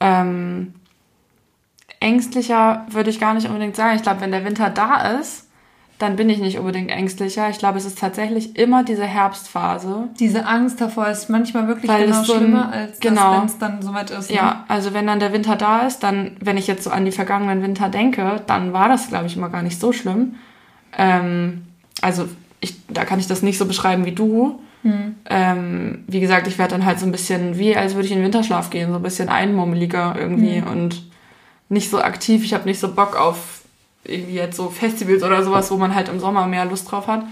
Ähm, ängstlicher würde ich gar nicht unbedingt sagen. Ich glaube, wenn der Winter da ist, dann bin ich nicht unbedingt ängstlicher. Ich glaube, es ist tatsächlich immer diese Herbstphase. Diese Angst davor ist manchmal wirklich Weil genau so ein- schlimmer, als genau. wenn es dann soweit ist. ne? Ja, also wenn dann der Winter da ist, dann, wenn ich jetzt so an die vergangenen Winter denke, dann war das, glaube ich, immer gar nicht so schlimm. Ähm, also ich, da kann ich das nicht so beschreiben wie du. Ähm, wie gesagt, ich werde dann halt so ein bisschen, wie als würde ich in den Winterschlaf gehen, so ein bisschen einmummeliger irgendwie und nicht so aktiv. Ich habe nicht so Bock auf irgendwie jetzt so Festivals oder sowas, wo man halt im Sommer mehr Lust drauf hat.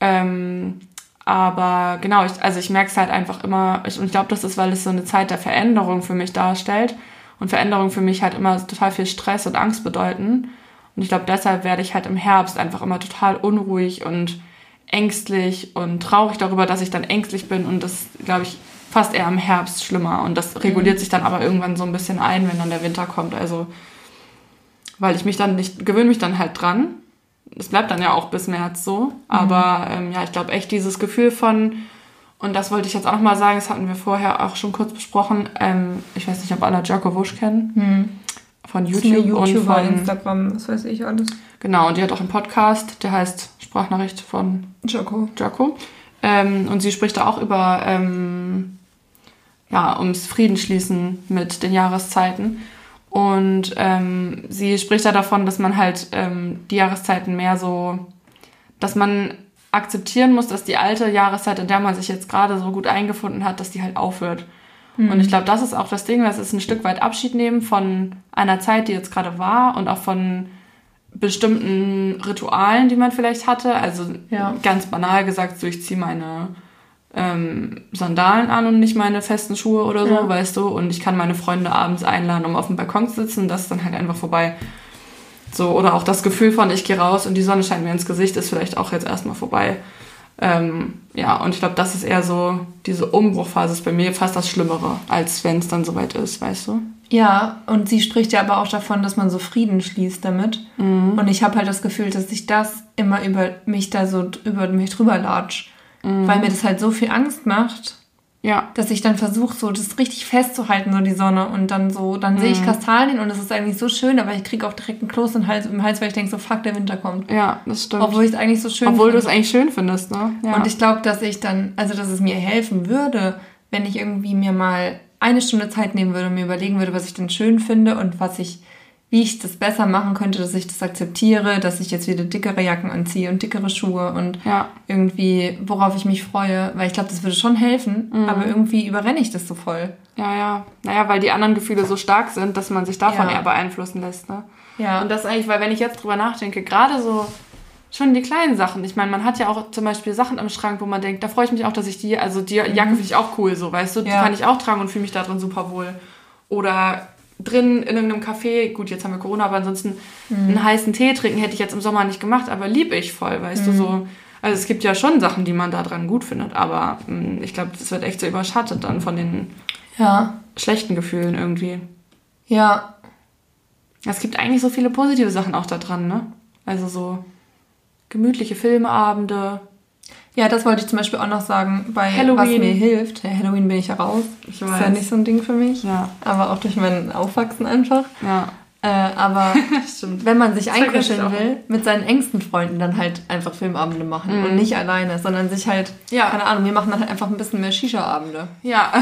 Ähm, aber genau, ich, also ich merke es halt einfach immer, ich, und ich glaube, das ist, weil es so eine Zeit der Veränderung für mich darstellt. Und Veränderung für mich halt immer total viel Stress und Angst bedeuten. Und ich glaube, deshalb werde ich halt im Herbst einfach immer total unruhig und ängstlich und traurig darüber, dass ich dann ängstlich bin. Und das, glaube ich, fast eher im Herbst schlimmer. Und das reguliert sich dann aber irgendwann so ein bisschen ein, wenn dann der Winter kommt. Also, weil ich mich dann nicht, gewöhne mich dann halt dran. Das bleibt dann ja auch bis März so. Aber ähm, ja, ich glaube echt dieses Gefühl von, und das wollte ich jetzt auch nochmal sagen, das hatten wir vorher auch schon kurz besprochen. Ähm, ich weiß nicht, ob alle Jocko Wusch kennen. Von Das ist eine YouTube und von. Instagram, was weiß ich alles. Genau, und die hat auch einen Podcast, der heißt Sprachnachricht von Joko. Jocko. Ähm, und sie spricht da auch über, ähm, ja, ums Friedensschließen mit den Jahreszeiten. Und ähm, sie spricht da davon, dass man halt ähm, die Jahreszeiten mehr so, dass man akzeptieren muss, dass die alte Jahreszeit, in der man sich jetzt gerade so gut eingefunden hat, dass die halt aufhört. Und ich glaube, das ist auch das Ding, das ist ein Stück weit Abschied nehmen von einer Zeit, die jetzt gerade war und auch von bestimmten Ritualen, die man vielleicht hatte. Also Ja. ganz banal gesagt, so ich ziehe meine ähm, Sandalen an und nicht meine festen Schuhe oder so, Ja. weißt du. Und ich kann meine Freunde abends einladen, um auf dem Balkon zu sitzen. Das ist dann halt einfach vorbei. So, oder auch das Gefühl von, ich gehe raus und die Sonne scheint mir ins Gesicht, ist vielleicht auch jetzt erstmal vorbei. Ähm, ja, und ich glaube, das ist eher so, diese Umbruchphase ist bei mir fast das Schlimmere, als wenn es dann soweit ist, weißt du? Ja, und sie spricht ja aber auch davon, dass man so Frieden schließt damit. Und ich habe halt das Gefühl, dass ich das immer über mich da so über mich drüber latsch. Weil mir das halt so viel Angst macht, Ja, dass ich dann versuche, so das richtig festzuhalten, so die Sonne. Und dann so, dann sehe ich Kastanien und es ist eigentlich so schön, aber ich kriege auch direkt einen Kloß im Hals, im Hals, weil ich denke, so fuck, der Winter kommt. ja, das stimmt. Obwohl ich es eigentlich so schön Obwohl du es eigentlich schön findest, ne? Ja. Und ich glaube, dass ich dann, also dass es mir helfen würde, wenn ich irgendwie mir mal eine Stunde Zeit nehmen würde und mir überlegen würde, was ich denn schön finde und was ich, wie ich das besser machen könnte, dass ich das akzeptiere, dass ich jetzt wieder dickere Jacken anziehe und dickere Schuhe und Ja. irgendwie, worauf ich mich freue, weil ich glaube, das würde schon helfen, Mhm. aber irgendwie überrenne ich das so voll. Ja, ja. Naja, weil die anderen Gefühle so stark sind, dass man sich davon Ja. eher beeinflussen lässt, ne? Ja. Und das eigentlich, weil wenn ich jetzt drüber nachdenke, gerade so schon die kleinen Sachen. Ich meine, man hat ja auch zum Beispiel Sachen im Schrank, wo man denkt, da freue ich mich auch, dass ich die, also die Jacke finde ich auch cool, so, weißt du, die Mhm. Ja. kann ich auch tragen und fühle mich da drin super wohl. Oder drin in irgendeinem Café, gut, jetzt haben wir Corona, aber ansonsten Mhm. einen heißen Tee trinken hätte ich jetzt im Sommer nicht gemacht, aber lieb ich voll, weißt Mhm. du, so. Also es gibt ja schon Sachen, die man da dran gut findet, aber mh, ich glaube, das wird echt so überschattet dann von den ja. schlechten Gefühlen irgendwie. Ja. Es gibt eigentlich so viele positive Sachen auch da dran, ne? Also so gemütliche Filmeabende. Ja, das wollte ich zum Beispiel auch noch sagen, bei Halloween. was mir hilft. Ja, Halloween bin ich ja raus. Ich Das ist ja nicht so ein Ding für mich. Ja, Aber auch durch mein Aufwachsen einfach. ja. Äh, aber wenn man sich einkuscheln will, mit seinen engsten Freunden dann halt einfach Filmabende machen und nicht alleine, sondern sich halt, Mhm. Ja. keine Ahnung, wir machen dann halt einfach ein bisschen mehr Shisha-Abende Ja,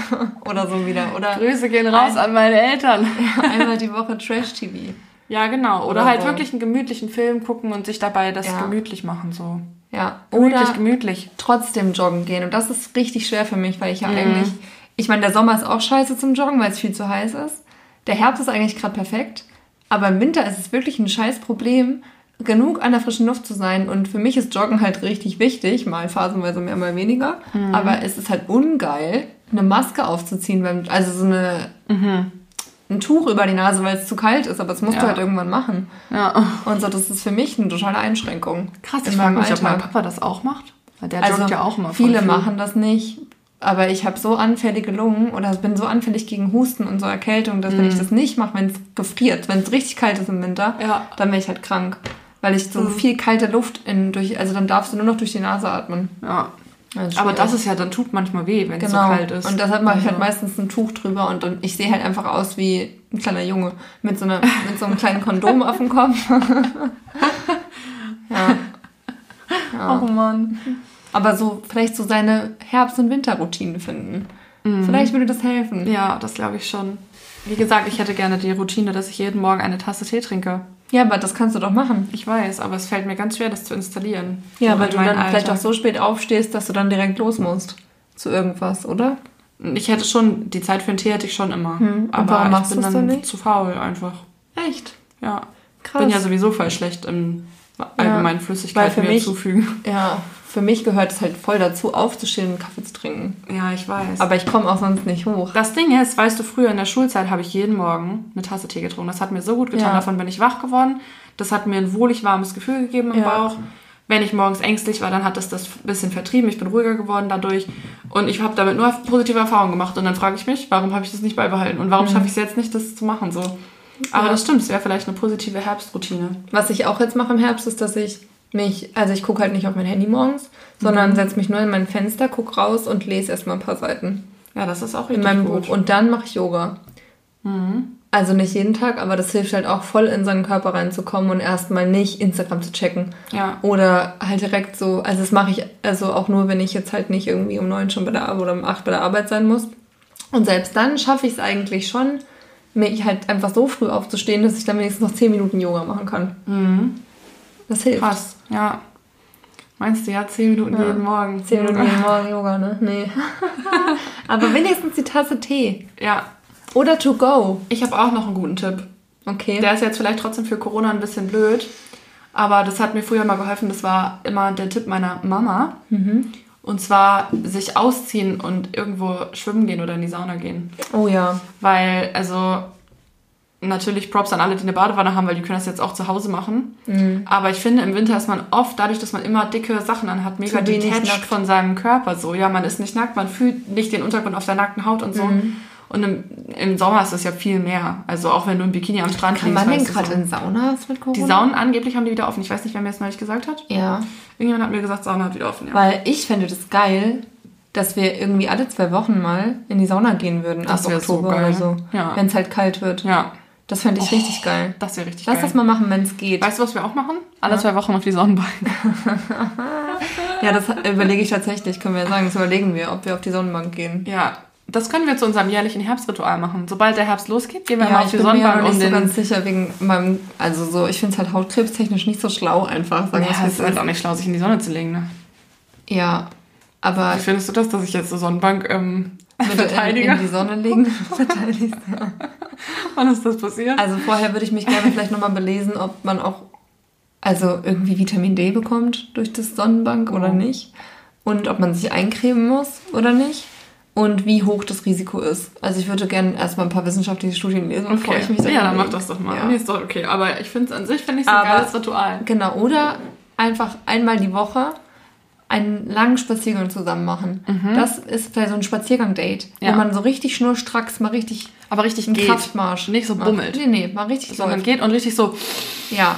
oder so wieder. Oder Grüße gehen raus an meine Eltern. einmal die Woche Trash-TV. Ja, genau. Oder, Oder halt so. wirklich einen gemütlichen Film gucken und sich dabei das Ja. gemütlich machen, so. Ja. Gemütlich, Oder gemütlich. trotzdem joggen gehen. Und das ist richtig schwer für mich, weil ich Mhm. ja eigentlich, ich meine, der Sommer ist auch scheiße zum Joggen, weil es viel zu heiß ist. Der Herbst ist eigentlich gerade perfekt. Aber im Winter ist es wirklich ein scheiß Problem, genug an der frischen Luft zu sein. Und für mich ist Joggen halt richtig wichtig, mal phasenweise mehr, mal weniger. Mhm. Aber es ist halt ungeil, eine Maske aufzuziehen, beim, also so eine, ein Tuch über die Nase, weil es zu kalt ist. Aber das musst Mhm. Ja. du halt irgendwann machen. Ja. Und so, das ist für mich eine totale Einschränkung. Krass, ich frage mich, ob mein. Papa das auch macht. Weil der Also ja auch immer viele viel. machen das nicht, aber ich habe so anfällige Lungen oder bin so anfällig gegen Husten und so Erkältung, dass wenn ich das nicht mache, wenn es gefriert, wenn es richtig kalt ist im Winter, Mhm. Ja. dann bin ich halt krank, weil ich so Mhm. viel kalte Luft in durch, also dann darfst du nur noch durch die Nase atmen. Ja. Ist Aber das ist ja, dann tut manchmal weh, wenn es genau. so kalt ist. Und deshalb mache ich halt Also- meistens ein Tuch drüber und dann, ich sehe halt einfach aus wie ein kleiner Junge mit so, einer, mit so einem kleinen Kondom auf dem Kopf. ja. ja. Oh Mann. Aber so, vielleicht so seine Herbst- und Winterroutine finden. Vielleicht würde das helfen. Mhm. Ja, das glaube ich schon. Wie gesagt, ich hätte gerne die Routine, dass ich jeden Morgen eine Tasse Tee trinke. Ja, aber das kannst du doch machen. Ich weiß, aber es fällt mir ganz schwer, das zu installieren. Ja, So weil du dann vielleicht auch so spät aufstehst, dass du dann direkt los musst. Zu irgendwas, oder? Ich hätte schon, die Zeit für einen Tee hätte ich schon immer. Hm, Aber warum machst ich bin dann dann nicht? zu faul einfach. Echt? Ja. Krass. Bin ja sowieso voll schlecht im allgemeinen Weil Flüssigkeit mir mich- zufügen. Ja, für mich gehört es halt voll dazu, aufzustehen und Kaffee zu trinken. Ja, ich weiß. Aber ich komme auch sonst nicht hoch. Das Ding ist, weißt du, früher in der Schulzeit habe ich jeden Morgen eine Tasse Tee getrunken. Das hat mir so gut getan. Ja. Davon bin ich wach geworden. Das hat mir ein wohlig warmes Gefühl gegeben im Ja. Bauch. Wenn ich morgens ängstlich war, dann hat das das ein bisschen vertrieben. Ich bin ruhiger geworden dadurch. Und ich habe damit nur positive Erfahrungen gemacht. Und dann frage ich mich, warum habe ich das nicht beibehalten? Und warum schaffe ich es jetzt nicht, das zu machen? So. Aber Ja. das stimmt, es wäre vielleicht eine positive Herbstroutine. Was ich auch jetzt mache im Herbst, ist, dass ich mich, also ich gucke halt nicht auf mein Handy morgens, sondern setze mich nur in mein Fenster, gucke raus und lese erstmal ein paar Seiten Ja, das ist auch in richtig meinem gut. Buch. Und dann mache ich Yoga. Also nicht jeden Tag, aber das hilft halt auch voll in seinen Körper reinzukommen und erstmal nicht Instagram zu checken. Ja. Oder halt direkt so, also das mache ich also auch nur, wenn ich jetzt halt nicht irgendwie um neun schon bei der Arbeit oder um acht bei der Arbeit sein muss. Und selbst dann schaffe ich es eigentlich schon, mich halt einfach so früh aufzustehen, dass ich dann wenigstens noch zehn Minuten Yoga machen kann. Das hilft. Krass, ja. Meinst du ja, zehn Minuten Ja. jeden Morgen? Zehn Minuten jeden Morgen Yoga, ne? Nee. Aber wenigstens die Tasse Tee. Ja, Oder to go. ich habe auch noch einen guten Tipp. Okay. Der ist jetzt vielleicht trotzdem für Corona ein bisschen blöd, aber das hat mir früher mal geholfen. Das war immer der Tipp meiner Mama. Und zwar sich ausziehen und irgendwo schwimmen gehen oder in die Sauna gehen. oh ja. Weil, also, natürlich Props an alle, die eine Badewanne haben, weil die können das jetzt auch zu Hause machen. Mhm. Aber ich finde, im Winter ist man oft, dadurch, dass man immer dicke Sachen anhat, mega detached von seinem Körper. So, ja, man ist nicht nackt, man fühlt nicht den Untergrund auf der nackten Haut und so. Mhm. Und im, im Sommer ist das ja viel mehr. Also auch wenn du im Bikini am Strand Kann man denn gerade so. in Saunas mit Corona? Die Saunen angeblich haben die wieder offen. Ich weiß nicht, wer mir das neulich gesagt hat. Ja. Irgendjemand hat mir gesagt, Sauna hat wieder offen, ja. Weil ich fände das geil, dass wir irgendwie alle zwei Wochen mal in die Sauna gehen würden. Das ab so Oktober geil. oder so. Ja. Wenn es halt kalt wird. ja, Das fände ich richtig geil. das wäre richtig Lass geil. das mal machen, wenn es geht. Weißt du, was wir auch machen? Alle zwei Wochen auf die Sonnenbank. Ja, das überlege ich tatsächlich, können wir ja sagen. Das überlegen wir, ob wir auf die Sonnenbank gehen. Ja, das können wir zu unserem jährlichen Herbstritual machen. Sobald der Herbst losgeht, gehen wir mal Ja, auf ich die bin mir ja Sonnenbank, um nicht so den... ganz sicher wegen meinem, also so, ich finde es halt hautkrebstechnisch nicht so schlau einfach. Sagen Ja, es ist halt ist. auch nicht schlau, sich in die Sonne zu legen, ne? ja, aber Wie findest du das, dass ich jetzt eine Sonnenbank ähm, bitte in, die Sonne legen. Verteidigst. Wann ist das passiert? Also vorher würde ich mich gerne vielleicht nochmal belesen, ob man auch also irgendwie Vitamin D bekommt durch das Sonnenbank oder Oh. nicht. Und ob man sich eincremen muss oder nicht. Und wie hoch das Risiko ist. Also ich würde gerne erstmal ein paar wissenschaftliche Studien lesen, bevor ich mich ja, dann mach das doch mal. Ja. Nee, ist doch okay. Aber ich finde es an sich, finde ich es ein geiles Ritual. Genau, oder einfach einmal die Woche einen langen Spaziergang zusammen machen. Das ist vielleicht so ein Spaziergang-Date, Mhm. Ja. wo man so richtig schnurstracks mal richtig Aber richtig einen geht. Kraftmarsch Nicht so macht. bummelt. Nee, nee, mal richtig Sondern läuft. geht und richtig so... Ja.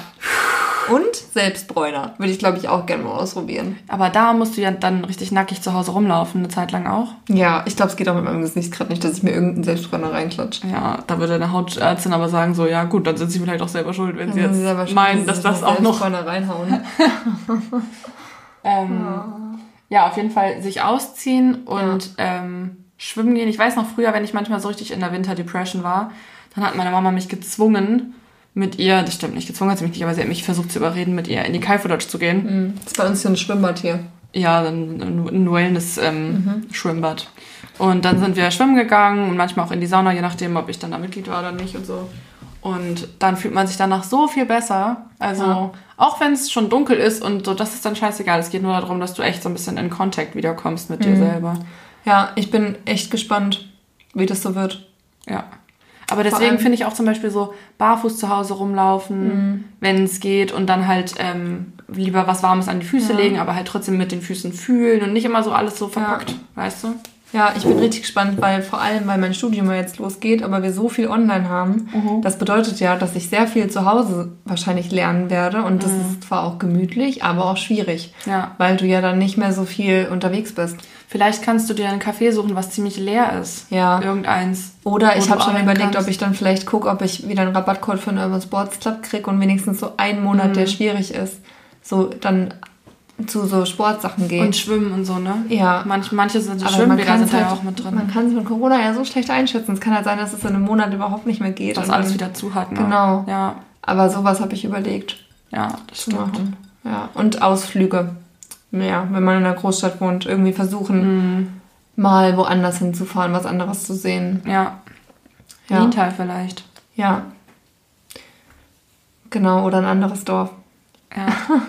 Und Selbstbräuner. Würde ich, glaube ich, auch gerne mal ausprobieren. Aber da musst du ja dann richtig nackig zu Hause rumlaufen, eine Zeit lang auch. Ja, ich glaube, es geht auch mit meinem Gesicht gerade nicht, dass ich mir irgendeinen Selbstbräuner reinklatsche. Ja, da würde eine Hautärztin aber sagen so, ja gut, dann sind sie vielleicht auch selber schuld, wenn sie Also jetzt meinen, dass das auch noch... Selbstbräuner reinhauen. Ähm, ja, auf jeden Fall sich ausziehen und ähm, schwimmen gehen. Ich weiß noch früher, wenn ich manchmal so richtig in der Winterdepression war, dann hat meine Mama mich gezwungen, mit ihr, das stimmt nicht, gezwungen hat sie mich nicht, aber sie hat mich versucht zu überreden, mit ihr in die Kaifu Lodge zu gehen. Mhm. Das ist bei uns hier ein Schwimmbad hier. Ja, ein, ein Wellness-Schwimmbad. Und dann sind wir schwimmen gegangen und manchmal auch in die Sauna, je nachdem, ob ich dann da Mitglied war oder nicht und so. Und dann fühlt man sich danach so viel besser. Also, Ja. auch wenn es schon dunkel ist und so, das ist dann scheißegal. Es geht nur darum, dass du echt so ein bisschen in Kontakt wiederkommst mit dir selber. Ja, ich bin echt gespannt, wie das so wird. Ja. Aber deswegen finde ich auch zum Beispiel so barfuß zu Hause rumlaufen, wenn es geht und dann halt ähm, lieber was Warmes an die Füße Ja. legen, aber halt trotzdem mit den Füßen fühlen und nicht immer so alles so verpackt, weißt du? Ja, ich bin richtig gespannt, weil vor allem, weil mein Studium ja jetzt losgeht, aber wir so viel online haben, Mhm. das bedeutet ja, dass ich sehr viel zu Hause wahrscheinlich lernen werde und das ist zwar auch gemütlich, aber auch schwierig, Mhm. Ja. weil du ja dann nicht mehr so viel unterwegs bist. Vielleicht kannst du dir ein Café suchen, was ziemlich leer ist. Ja. Irgendeins. Oder ich habe schon überlegt, kannst. ob ich dann vielleicht gucke, ob ich wieder einen Rabattcode für einen Urban Sports Club kriege und wenigstens so einen Monat, der schwierig ist, so dann zu so Sportsachen gehen. Und Schwimmen und so, ne? Ja. Manch, manche sind, Aber Schwimmbäder sind halt, ja auch mit drin. Man kann es mit Corona ja so schlecht einschätzen. Es kann halt sein, dass es in einem Monat überhaupt nicht mehr geht. dass alles wieder zu hat, ne? Genau. Ja, Aber sowas habe ich überlegt ja, das zu stimmt. machen. Ja. Und Ausflüge. Ja, wenn man in einer Großstadt wohnt, irgendwie versuchen, Mhm. mal woanders hinzufahren, was anderes zu sehen. Ja. Ja. Niental vielleicht. Ja. Genau, oder ein anderes Dorf. Ja.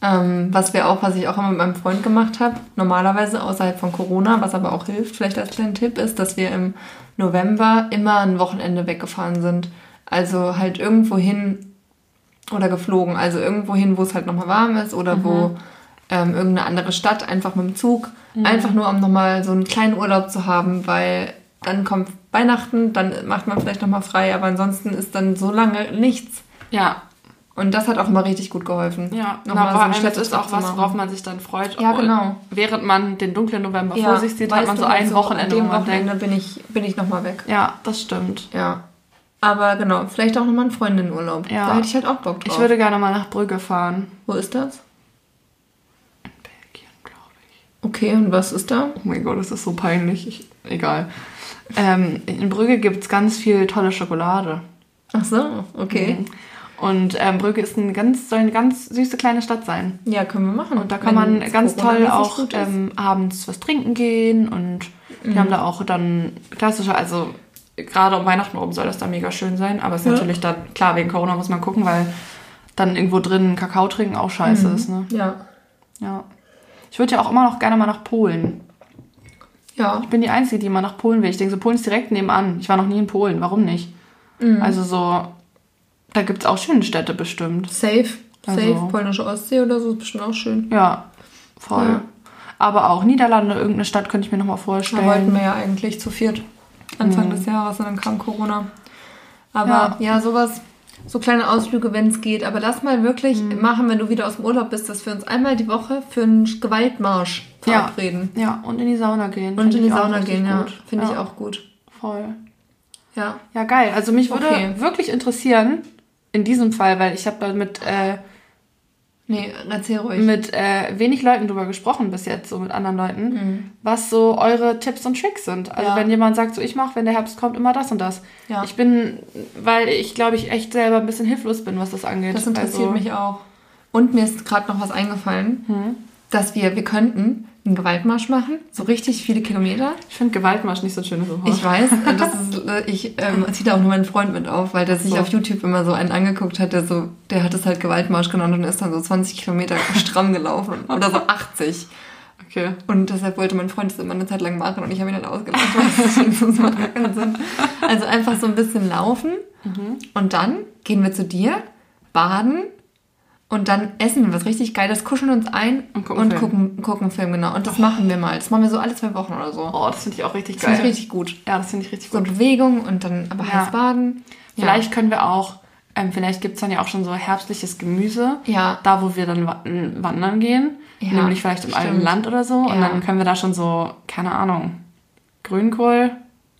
Ähm, was wir auch, was ich auch immer mit meinem Freund gemacht habe, normalerweise außerhalb von Corona, was aber auch hilft, vielleicht als kleinen Tipp, ist, dass wir im November immer ein Wochenende weggefahren sind. Also halt irgendwo hin oder geflogen. Also irgendwo hin, wo es halt nochmal warm ist oder wo ähm, irgendeine andere Stadt, einfach mit dem Zug. Einfach nur, um nochmal so einen kleinen Urlaub zu haben, weil dann kommt Weihnachten, dann macht man vielleicht nochmal frei, aber ansonsten ist dann so lange nichts. Ja, Und das hat auch immer richtig gut geholfen. ja. Nochmal Na, so das ist auch was, worauf man sich dann freut. Ja, genau. Während man den dunklen November Ja, vor sich sieht, hat man so ein so, Wochenende, An dem Wochenende bin ich, bin ich nochmal weg. ja, das stimmt. Ja. Aber genau, vielleicht auch nochmal einen Freundinnenurlaub. Ja. Da hätte ich halt auch Bock drauf. Ich würde gerne mal nach Brügge fahren. Wo ist das? Belgien, glaube ich. Okay, und was ist da? Oh mein Gott, das ist so peinlich. Ich, egal. Ähm, in Brügge gibt es ganz viel tolle Schokolade. Ach so, okay. Und ähm, Brügge ist ein ganz, soll eine ganz süße kleine Stadt sein. Ja, können wir machen. Und da kann Wenn man ganz Corona toll auch ähm, abends was trinken gehen und die haben da auch dann klassische, also gerade um Weihnachten oben soll das da mega schön sein, aber es ist Ja. natürlich dann, klar, wegen Corona muss man gucken, weil dann irgendwo drin Kakao trinken auch scheiße ist, ne? Ja. Ja. Ich würde ja auch immer noch gerne mal nach Polen. Ja. Ich bin die Einzige, die mal nach Polen will. Ich denke so, Polen ist direkt nebenan. Ich war noch nie in Polen, warum nicht? Mhm. Also so, da gibt es auch schöne Städte bestimmt. Safe. Safe. Also- Polnische Ostsee oder so ist bestimmt auch schön. Ja, voll. Ja. Aber auch Niederlande, irgendeine Stadt könnte ich mir nochmal Da vorstellen. wollten wir ja eigentlich zu viert. Anfang des Jahres und dann kam Corona. Aber ja, sowas, so kleine Ausflüge, wenn es geht. Aber lass mal wirklich machen, wenn du wieder aus dem Urlaub bist, dass wir uns einmal die Woche für einen Gewaltmarsch Ja. verabreden. Ja, und in die Sauna gehen. Und Find in die Sauna gehen, ja. Finde ja, ich auch gut. Voll. Ja. Ja, geil. Also mich würde Okay. wirklich interessieren, in diesem Fall, weil ich habe da mit, äh, Nee, erzähl ruhig. mit äh, wenig Leuten drüber gesprochen bis jetzt, so mit anderen Leuten, was so eure Tipps und Tricks sind. Also Mhm. Ja. wenn jemand sagt, so ich mache, wenn der Herbst kommt, immer das und das. Ja. Ich bin, weil ich glaube ich echt selber ein bisschen hilflos bin, was das angeht. Das interessiert also, mich auch. Und mir ist gerade noch was eingefallen, dass wir, wir könnten einen Gewaltmarsch machen, so richtig viele Kilometer. Ich finde Gewaltmarsch nicht so ein schönes Wort. Ich weiß, das ist, äh, ich ähm, ziehe da auch nur meinen Freund mit auf, weil der sich So. auf YouTube immer so einen angeguckt hat, der so, der hat es halt Gewaltmarsch genannt und ist dann so 20 Kilometer stramm gelaufen oder so 80. Okay. Und deshalb wollte mein Freund das immer eine Zeit lang machen und ich habe ihn dann ausgelacht, weil das schon so macht gar keinen Sinn. Also einfach so ein bisschen laufen und dann gehen wir zu dir, baden und dann essen wir was richtig Geiles, kuscheln uns ein Und gucken und Film. gucken, gucken Film, genau. Und das machen wir mal. Das machen wir so alle zwei Wochen oder so. Oh, das finde ich auch richtig Das finde geil. ich richtig gut. Ja, das finde ich richtig So gut. Bewegung und dann aber Ja. heiß baden. Ja. Vielleicht können wir auch, ähm, vielleicht gibt es dann ja auch schon so herbstliches Gemüse. Ja. Da, wo wir dann wandern gehen. Ja, nämlich vielleicht im alten. Land oder so. Und dann können wir da schon so, keine Ahnung, Grünkohl.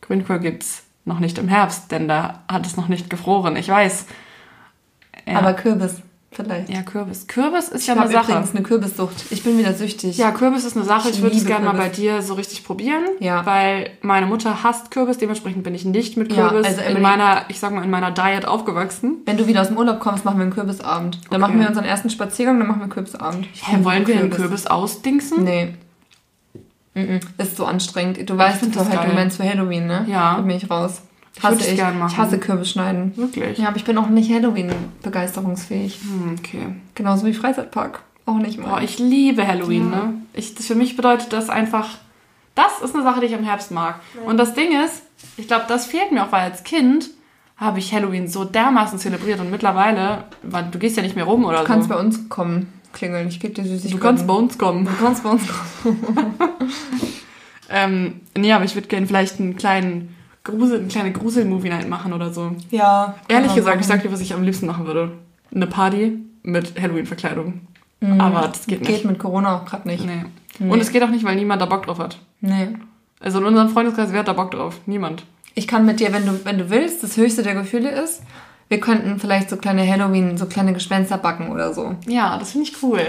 Grünkohl gibt's noch nicht im Herbst, denn da hat es noch nicht gefroren. Ich weiß. Aber Kürbis, vielleicht. ja, Kürbis. Kürbis ist ich ja eine Sache. übrigens eine Kürbissucht. Ich bin wieder süchtig. Ja, Kürbis ist eine Sache. Ich Ich würde es gerne mal bei Kürbis. dir so richtig probieren. Ja. Weil meine Mutter hasst Kürbis, dementsprechend bin ich nicht mit Ja, Kürbis also in meiner, ich sag mal, in meiner Diet aufgewachsen. Wenn du wieder aus dem Urlaub kommst, machen wir einen Kürbisabend. Dann Okay. machen wir unseren ersten Spaziergang, dann machen wir Kürbisabend. Hä, wollen wir einen Kürbis ausdingsen? Nee. Mhm. Ist so anstrengend. Du weißt, halt, du geil. meinst für Halloween, ne? Ja. Da bin ich raus. Hasse ich. gern machen. Ich hasse Kürbis schneiden. Wirklich? Ja, aber ich bin auch nicht Halloween-begeisterungsfähig. Hm, okay. Genauso wie Freizeitpark. Auch nicht mal. Boah, ich liebe Halloween, ne? Ich, das für mich bedeutet das einfach, das ist eine Sache, die ich im Herbst mag. Und das Ding ist, ich glaube, das fehlt mir auch, weil als Kind habe ich Halloween so dermaßen zelebriert und mittlerweile, weil du gehst ja nicht mehr rum oder du kannst so. bei uns kommen, klingeln. Ich gebe dir Süßigkeiten. Du kannst bei uns kommen. Du kannst bei uns kommen. Ähm, nee, aber ich würde gerne vielleicht einen kleinen Grusel, eine kleine Grusel-Movie-Night machen oder so. Ja. Ehrlich gesagt, ich machen. sag dir, was ich am liebsten machen würde. Eine Party mit Halloween-Verkleidung. Aber das geht Mhm. Geht nicht. mit Corona auch gerade nicht. Nee. Nee. Und es geht auch nicht, weil niemand da Bock drauf hat. Nee. Also in unserem Freundeskreis, wer hat da Bock drauf? Niemand. Ich kann mit dir, wenn du, wenn du willst, das höchste der Gefühle ist, wir könnten vielleicht so kleine Halloween, so kleine Gespenster backen oder so. Ja, das finde ich cool.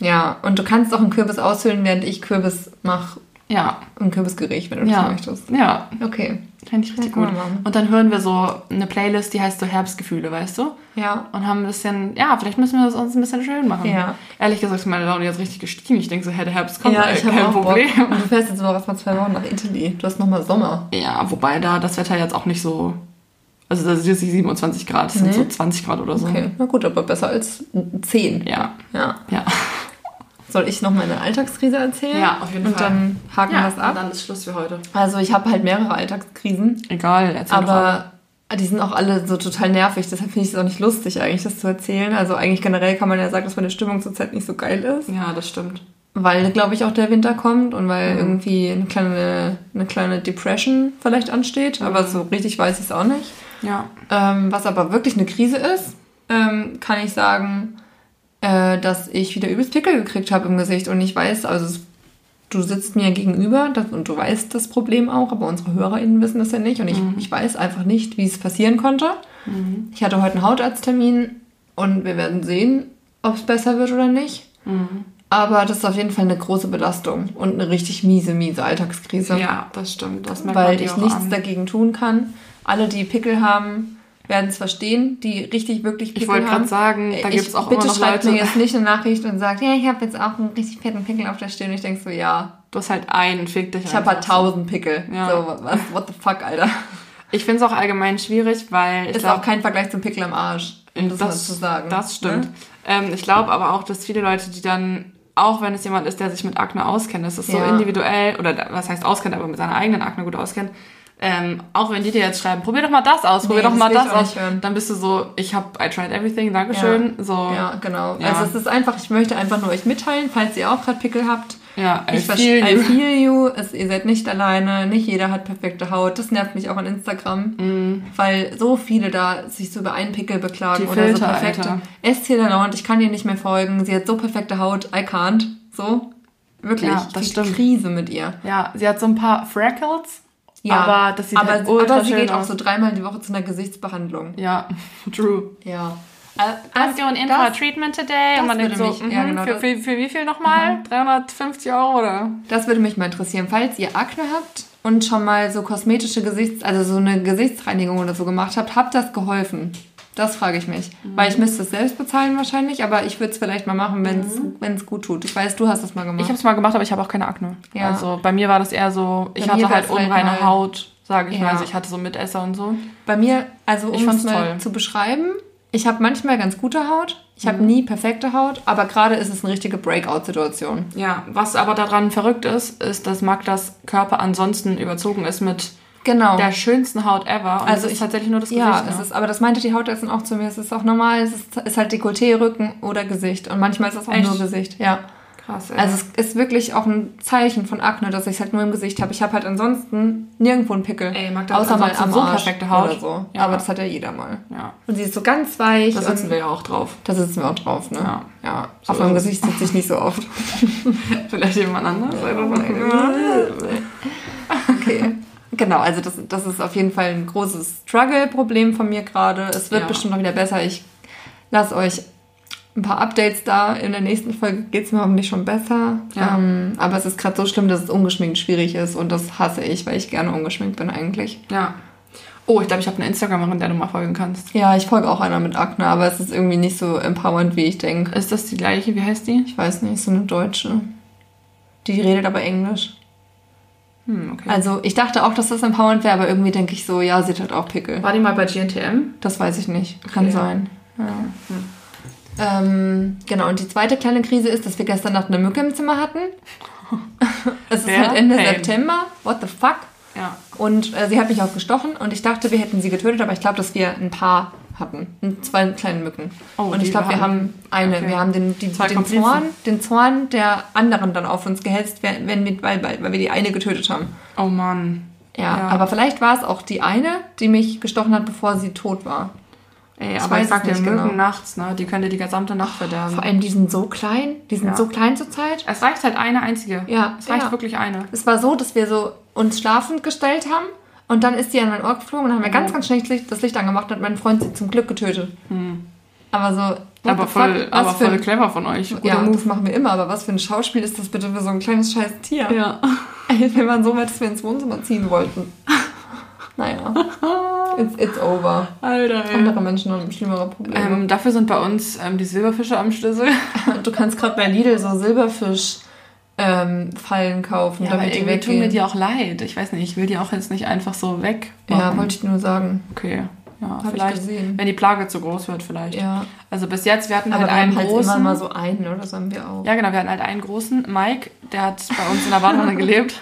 Ja, und du kannst auch einen Kürbis aushöhlen, während ich Kürbis mache. Ja. Ein Kürbisgericht, wenn du das Ja. möchtest. Ja. Okay. Fände ich richtig Ja, gut. Und dann hören wir so eine Playlist, die heißt so Herbstgefühle, weißt du? Ja. Und haben ein bisschen, ja, vielleicht müssen wir das uns ein bisschen schön machen. Ja. Ehrlich gesagt ist meine Laune jetzt richtig gestiegen. Ich denke so, hey, der Herbst kommt, ja, ich kein auch Problem. Bock. Und du fährst jetzt aber erstmal zwei Wochen nach Italy. Du hast nochmal Sommer. Ja, wobei da das Wetter jetzt auch nicht so, also das ist jetzt nicht 27 Grad, das sind Nee. so 20 Grad oder so. Okay, na gut, aber besser als 10. Ja, Ja. ja. Soll ich noch meine Alltagskrise erzählen? Ja, auf jeden und Fall. Und dann haken wir das ab. dann ist Schluss für heute. Also ich habe halt mehrere Alltagskrisen, Egal, erzähl aber die sind auch alle so total nervig. Deshalb finde ich es auch nicht lustig, eigentlich das zu erzählen. Also eigentlich generell kann man ja sagen, dass meine Stimmung zurzeit nicht so geil ist. Ja, das stimmt. Weil, glaube ich, auch der Winter kommt und weil Mhm. irgendwie eine kleine, eine kleine Depression vielleicht ansteht. Mhm. Aber so richtig weiß ich es auch nicht. Ja. Ähm, was aber wirklich eine Krise ist, ähm, kann ich sagen, äh, dass ich wieder übelst Pickel gekriegt habe im Gesicht. Und ich weiß, also es, du sitzt mir gegenüber das, und du weißt das Problem auch, aber unsere HörerInnen wissen das ja nicht. Und ich, ich weiß einfach nicht, wie es passieren konnte. Ich hatte heute einen Hautarzttermin und wir werden sehen, ob es besser wird oder nicht. Aber das ist auf jeden Fall eine große Belastung und eine richtig miese, miese Alltagskrise Ja, das stimmt. Das weil ich nichts an. dagegen tun kann. Alle, die Pickel haben, werden es verstehen, die richtig wirklich Pickel Ich wollte gerade sagen, da gibt es auch bitte immer noch schreibt Leute. mir jetzt nicht eine Nachricht und sagt, ja, ich habe jetzt auch einen richtig fetten Pickel auf der Stirn. Und ich denke so, ja, Du hast halt einen, fick dich ich habe halt tausend Pickel. Ja. So, was, what the fuck, Alter. Ich finde es auch allgemein schwierig, weil Ist glaub, auch kein Vergleich zum Pickel am Arsch, um das, mal zu sagen. Das stimmt. Ne? Ähm, ich glaube aber auch, dass viele Leute, die dann, auch wenn es jemand ist, der sich mit Akne auskennt, das ist so Ja. individuell, oder was heißt auskennt, aber mit seiner eigenen Akne gut auskennt, ähm, auch wenn die dir jetzt schreiben, probier doch mal das aus, probier Nee, doch das mal das auch aus, dann bist du so, ich habe I tried everything, Dankeschön, so, Ja, genau. Ja. Also es ist einfach, ich möchte einfach nur euch mitteilen, falls ihr auch gerade Pickel habt. ja, I Ich feel verstehe, I you. feel you. Es, ihr seid nicht alleine. Nicht jeder hat perfekte Haut. Das nervt mich auch an Instagram, weil so viele da sich so über einen Pickel beklagen Die oder Filter, so perfekte. Alter. Esther Lalonde, ich kann ihr nicht mehr folgen. Sie hat so perfekte Haut. I can't. So. Wirklich. Ja, das Ich stimmt. Krise mit ihr. Ja, sie hat so ein paar Freckles, aber das sieht aber, halt ultra aber sie geht auch aus. so dreimal die Woche zu einer Gesichtsbehandlung. Ja, true. Ja. I'm doing in das- for a treatment today. das Und man denkt würde so, mich- ja, mhm, genau, für, für, für wie viel nochmal? 350 Euro oder? Das würde mich mal interessieren. Falls ihr Akne habt und schon mal so kosmetische Gesichts-, also so eine Gesichtsreinigung oder so gemacht habt, hat das geholfen? Das frage ich mich. Weil ich müsste es selbst bezahlen wahrscheinlich, aber ich würde es vielleicht mal machen, wenn es gut tut. Ich weiß, du hast es mal gemacht. Ich habe es mal gemacht, aber ich habe auch keine Akne. Ja. Also bei mir war das eher so, ich Bei hatte halt halt unreine mal- Haut, sage ich Ja. mal. Also ich hatte so Mitesser und so. Bei mir, also um es mal toll. zu beschreiben, ich habe manchmal ganz gute Haut, ich Mhm. habe nie perfekte Haut, aber gerade ist es eine richtige Breakout-Situation. Ja, was aber daran verrückt ist, ist, dass Magdas Körper ansonsten überzogen ist mit Genau. der schönsten Haut ever. Und Also es ist ich- tatsächlich nur das ja, Gesicht. es ne? ist, aber das meinte die Hautärztin auch zu mir. Es ist auch normal, es ist, ist halt Dekolleté, Rücken oder Gesicht. Und manchmal ist es auch Echt? nur Gesicht, ja. krass. Ey. Also es ist wirklich auch ein Zeichen von Akne, dass ich es halt nur im Gesicht habe. Ich habe halt ansonsten nirgendwo einen Pickel. Ey, Magda hat außer mal ansonsten am so Arsch perfekte Haut. Oder so. Ja. Aber das hat ja jeder mal. ja, Und sie ist so ganz weich. da sitzen wir ja auch drauf. Da sitzen wir auch drauf, ne? Ja. ja. So Auf meinem. Gesicht sitze ich nicht so oft. Vielleicht jemand anders. Okay. Genau, also das, das ist auf jeden Fall ein großes Struggle-Problem von mir gerade. Es wird Ja. bestimmt noch wieder besser. Ich lasse euch ein paar Updates da. In der nächsten Folge geht es mir hoffentlich schon besser. Ja. Ähm, aber es ist gerade so schlimm, dass es ungeschminkt schwierig ist und das hasse ich, weil ich gerne ungeschminkt bin eigentlich. Ja. Oh, ich glaube, ich habe eine Instagramerin, der du mal folgen kannst. Ja, ich folge auch einer mit Akne, aber es ist irgendwie nicht so empowernd, wie ich denke. Ist das die gleiche? Wie heißt die? Ich weiß nicht, so eine Deutsche. Die redet aber Englisch. Hm, okay. Also ich dachte auch, dass das empowernd wäre, aber irgendwie denke ich so, ja, sie hat halt auch Pickel. War die mal bei GNTM? Das weiß ich nicht. Kann Okay. sein. Ja. Ähm, genau, und die zweite kleine Krise ist, dass wir gestern Nacht eine Mücke im Zimmer hatten. es ist Wer? halt Ende Pain. September. What the fuck? Ja. Und äh, sie hat mich auch gestochen und ich dachte, wir hätten sie getötet, aber ich glaube, dass wir ein paar hatten. Zwei kleine Mücken. Oh, und ich glaube, wir haben- eine. okay. Wir haben den, die, den. Zorn, den Zorn der anderen dann auf uns gehetzt, wenn wenn wir, weil, weil, weil wir die eine getötet haben. Oh Mann. Ja, Ja. aber vielleicht war es auch die eine, die mich gestochen hat, bevor sie tot war. Ey, Ich aber ich sag dir, Mücken genau. nachts, ne? Die können dir die gesamte Nacht verderben. Vor allem, die sind so klein. Die sind Ja. so klein zur Zeit. Es reicht halt eine einzige. Ja, Es reicht ja. wirklich eine. Es war so, dass wir so uns schlafend gestellt haben und dann ist sie an mein Ohr geflogen und dann haben wir Oh. ganz, ganz schnell das Licht, angemacht und mein Freund sie zum Glück getötet. Aber so. Aber voll, aber voll ein- clever von euch. Guter Ja, Move. machen wir immer, aber was für ein Schauspiel ist das bitte für so ein kleines scheiß Tier? Ja. Ey, Wir waren so weit, dass wir ins Wohnzimmer ziehen wollten. Naja, it's, it's over. Alter, ey. Andere Menschen haben schlimmere Probleme. Ähm, dafür sind bei uns ähm, die Silberfische am Schlüssel. du kannst gerade bei Lidl so Silberfisch ähm, Fallen kaufen, aber damit die irgendwie tun mir weggehen. die auch leid. Ich weiß nicht, ich will die auch jetzt nicht einfach so weg. ja, wollte ich nur sagen. Okay. Ja, ich vielleicht, wenn die Plage zu groß wird, vielleicht. Ja, Also bis jetzt, wir hatten aber halt wir einen haben halt großen. immer mal so einen, oder? Das haben wir auch. Ja, genau, wir hatten halt einen großen. Mike, der hat bei uns in der Badewanne gelebt.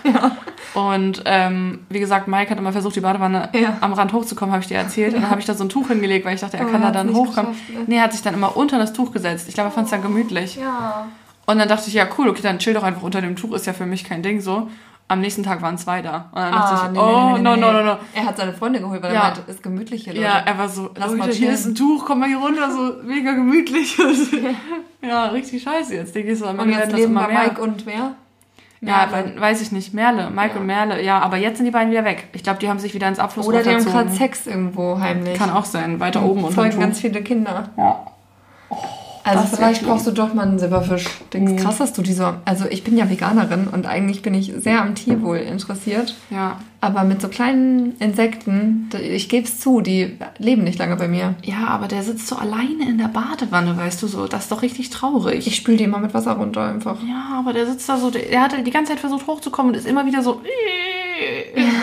Und ähm, wie gesagt, Mike hat immer versucht, die Badewanne Ja. am Rand hochzukommen, habe ich dir erzählt. Und dann habe ich da so ein Tuch hingelegt, weil ich dachte, er Aber kann da dann hochkommen. ne? Nee, er hat sich dann immer unter das Tuch gesetzt. Ich glaube, er fand es dann gemütlich. Ja. Und dann dachte ich, ja cool, okay, dann chill doch einfach unter dem Tuch, ist ja für mich kein Ding so. Am nächsten Tag waren zwei da. Und dann dachte ich, oh, no, no, no, no. Er hat seine Freunde geholt, weil Ja. er meinte, ist gemütlich hier, Leute. Ja, er war so, Lass Leute, mal hier ist ein Tuch, komm mal hier runter, so mega gemütlich. ja, richtig scheiße jetzt. Denke ich so, und jetzt leben bei mehr. Mike und wer? Ja, we- weiß ich nicht. Merle, Mike Ja. und Merle. Ja, aber jetzt sind die beiden wieder weg. Ich glaube, die haben sich wieder ins Abflussrohr Oder die haben gerade Sex irgendwo heimlich. Kann auch sein, weiter oben und folgen ganz viele Kinder. Ja. Also Das vielleicht brauchst du doch mal einen Silberfisch. Denkst Mhm. krass, dass du diese. Also ich bin ja Veganerin und eigentlich bin ich sehr am Tierwohl interessiert. Ja. Aber mit so kleinen Insekten, ich gebe es zu, die leben nicht lange bei mir. Ja, aber der sitzt so alleine in der Badewanne, weißt du so. Das ist doch richtig traurig. Ich spül die immer mit Wasser runter einfach. ja, aber der sitzt da so, der, der hat die ganze Zeit versucht hochzukommen und ist immer wieder so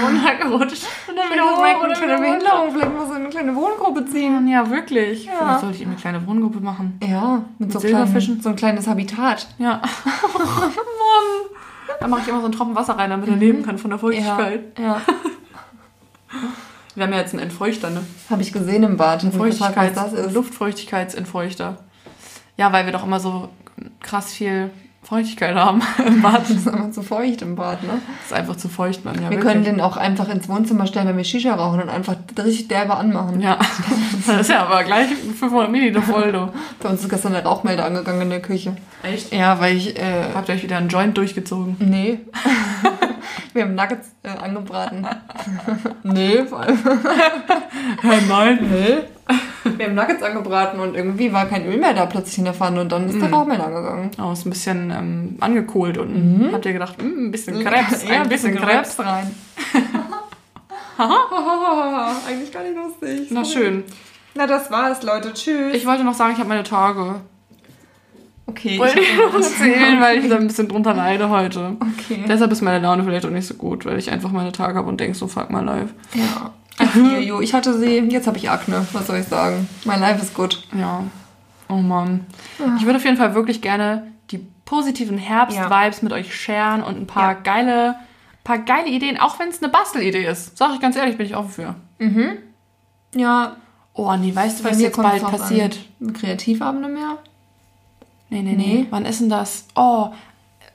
runtergerutscht. Und dann wieder hoch und kleine. Behinderung, vielleicht muss er eine kleine Wohngruppe ziehen. Ja, wirklich. Ja. Vielleicht sollte ich ihm eine kleine Wohngruppe machen. Ja, mit, so, Silberfischen? kleinen, so ein kleines Habitat. Ja. Mann. Dann mache ich immer so einen Tropfen Wasser rein, damit er leben kann von der Feuchtigkeit. ja. Wir haben ja jetzt einen Entfeuchter, ne? Habe ich gesehen im Bad. Was Feuchtigkeits das ist. Luftfeuchtigkeitsentfeuchter. Ja, weil wir doch immer so krass viel Feuchtigkeit haben im Bad. Das ist immer zu feucht im Bad, ne? Das ist einfach zu feucht, man. Ja, wir wirklich. können den auch einfach ins Wohnzimmer stellen, wenn wir Shisha rauchen und einfach richtig derbe anmachen. Ja, das ist ja aber gleich 500 Milliliter voll, du. Bei uns ist gestern der Rauchmelder angegangen in der Küche. Echt? Ja, weil ich, äh, Habt ihr euch wieder einen Joint durchgezogen? nee. wir haben Nuggets äh, angebraten. nee, vor allem. Nein. Nee. Wir haben Nuggets angebraten und irgendwie war kein Öl mehr da plötzlich in der Pfanne und dann ist der Rauchmelder angegangen. Oh, ist ein bisschen ähm, angekohlt unten. Habt ihr gedacht, mm, ein bisschen Krebs, Ja, ein bisschen Krebs. rein. Eigentlich gar nicht lustig. Na schön. Na, das war's, Leute. Tschüss. Ich wollte noch sagen, ich habe meine Tage. okay, Wollte ich noch erzählen, weil ich da ein bisschen drunter leide heute. Okay. Deshalb ist meine Laune vielleicht auch nicht so gut, weil ich einfach meine Tage habe und denke, so fuck my life. Ja. Ach, hier, jo, ich hatte sie, jetzt habe ich Akne. Was soll ich sagen? Mein Life ist gut. Ja. Oh Mann. Ich würde auf jeden Fall wirklich gerne die positiven Herbst-Vibes mit euch sharen und ein paar Ja. geile, paar geile Ideen, auch wenn es eine Bastelidee ist. Sag ich ganz ehrlich, bin ich offen für. Ja, Oh nee, weißt du, was jetzt bald passiert? An. Kreativabende mehr? Nee, nee, nee, Nee. Wann ist denn das? Oh,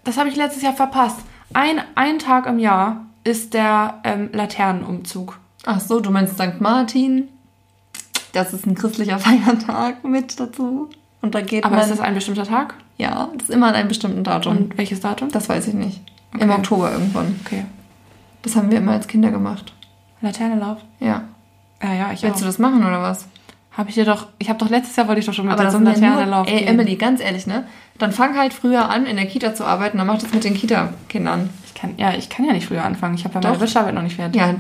das habe ich letztes Jahr verpasst. Ein, ein Tag im Jahr ist der ähm, Laternenumzug. Ach so, du meinst St. Martin? Das ist ein christlicher Feiertag mit dazu. Und da geht Aber man. ist das ein bestimmter Tag? ja, das ist immer an einem bestimmten Datum. Und welches Datum? das weiß ich nicht. Im Okay. Oktober irgendwann. Okay. Das haben wir immer als Kinder gemacht. Laternenlauf. Ja. Ja, ja, ich Willst auch. du das machen oder was? Habe ich dir doch, ich habe doch letztes Jahr wollte ich doch schon mit Aber zum sind ja Laternenlauf ey, gehen. Emily, ganz ehrlich, ne? Dann fang halt früher an, in der Kita zu arbeiten, dann mach das mit den Kita-Kindern. Ich kann, ja, ich kann ja nicht früher anfangen. Ich habe ja meine Bachelorarbeit noch nicht fertig. Ja,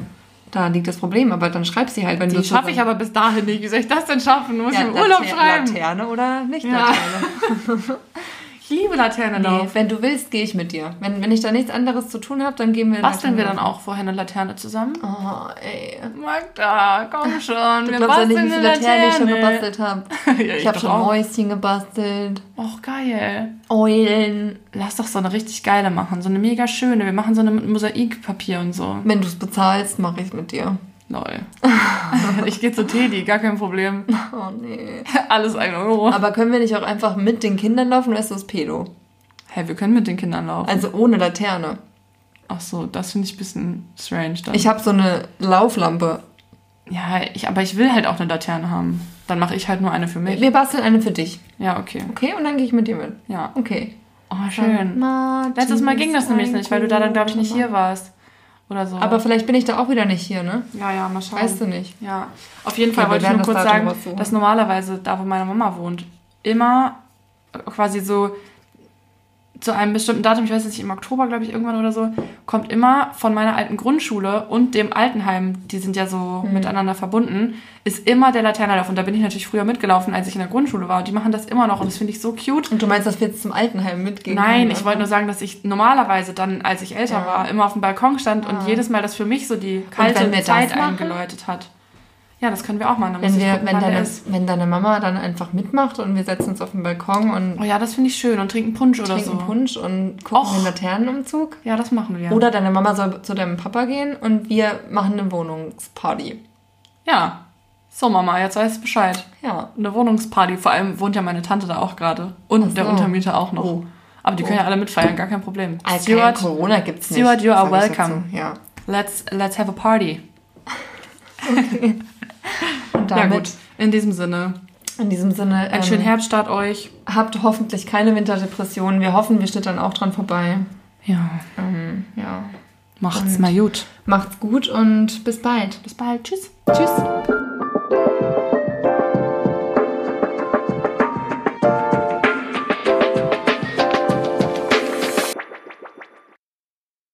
da liegt das Problem, aber dann schreib sie halt, wenn du Die schaffe ich aber bis dahin nicht. Wie soll ich das denn schaffen? Muss ich im Urlaub schreiben. Laterne oder nicht Ja. Laterne? liebe Laternenlauf. Nee, wenn du willst, gehe ich mit dir. Wenn, wenn ich da nichts anderes zu tun habe, dann gehen wir Basteln wir dann auch vorher eine Laterne zusammen? Oh, ey. Magda, komm schon. Du wir glaubst ja nicht, wie viele Laternen ich schon Laterne. gebastelt habe. ja, Ich habe doch schon auch. Mäuschen gebastelt, Och, geil. Eulen. Lass doch so eine richtig geile machen. So eine mega schöne. Wir machen so eine mit Mosaikpapier und so. Wenn du es bezahlst, mache ich es mit dir. Lol. ich gehe zu Teddy, gar kein Problem. Oh nee. Alles ein Euro. Aber können wir nicht auch einfach mit den Kindern laufen oder ist das Pedo? Hä, wir können mit den Kindern laufen. Also ohne Laterne. Ach so, das finde ich ein bisschen strange dann. Ich habe so eine Lauflampe. ja, ich, aber ich will halt auch eine Laterne haben. Dann mache ich halt nur eine für mich. Wir basteln eine für dich. Ja, okay. Okay, und dann gehe ich mit dir mit. Ja. Okay. Oh, schön. Letztes Mal ging das ist nämlich nicht, weil du da dann, glaube ich, nicht hier warst. Oder so. Aber vielleicht bin ich da auch wieder nicht hier, ne? ja, ja, mal schauen. Weißt du nicht. Ja, auf jeden Fall Okay, wollte ich nur kurz Datum sagen, dass normalerweise da, wo meine Mama wohnt, immer quasi so zu einem bestimmten Datum, ich weiß nicht, im Oktober, glaube ich, irgendwann oder so, kommt immer von meiner alten Grundschule und dem Altenheim, die sind ja so Mhm. miteinander verbunden, ist immer der Laternenlauf. Und da bin ich natürlich früher mitgelaufen, als ich in der Grundschule war. Und die machen das immer noch und das finde ich so cute. Und du meinst, dass wir jetzt zum Altenheim mitgehen? Nein, ich wollte nur sagen, dass ich normalerweise dann, als ich älter Ja. war, immer auf dem Balkon stand und Ah. jedes Mal das für mich so die kalte Zeit machen? eingeläutet hat. Ja, das können wir auch machen. Wenn, wir, gucken, wenn, deine, wenn deine Mama dann einfach mitmacht und wir setzen uns auf den Balkon und Oh ja, das finde ich schön. Und trinken Punsch oder trinken so. Punsch und gucken Och. den Laternenumzug. Ja, das machen wir. Oder deine Mama soll zu deinem Papa gehen und wir machen eine Wohnungsparty. Ja. So, Mama, jetzt weißt du Bescheid. Ja. Eine Wohnungsparty. Vor allem wohnt ja meine Tante da auch gerade. Und so. der Untermieter auch noch. Oh. Aber die können ja alle mitfeiern, gar kein Problem. Also Stuart, kein Corona gibt's nicht. Stuart, you are welcome. Ja. let's, let's have a party. Und Ja, damit, gut. In diesem Sinne, in diesem Sinne, einen ähm, schönen Herbststart euch. habt hoffentlich keine Winterdepressionen. Wir hoffen, wir schnittern auch dran vorbei. Ja. Ähm, ja. Macht's Und- mal gut. Macht's gut und bis bald. Bis bald. Tschüss. Tschüss.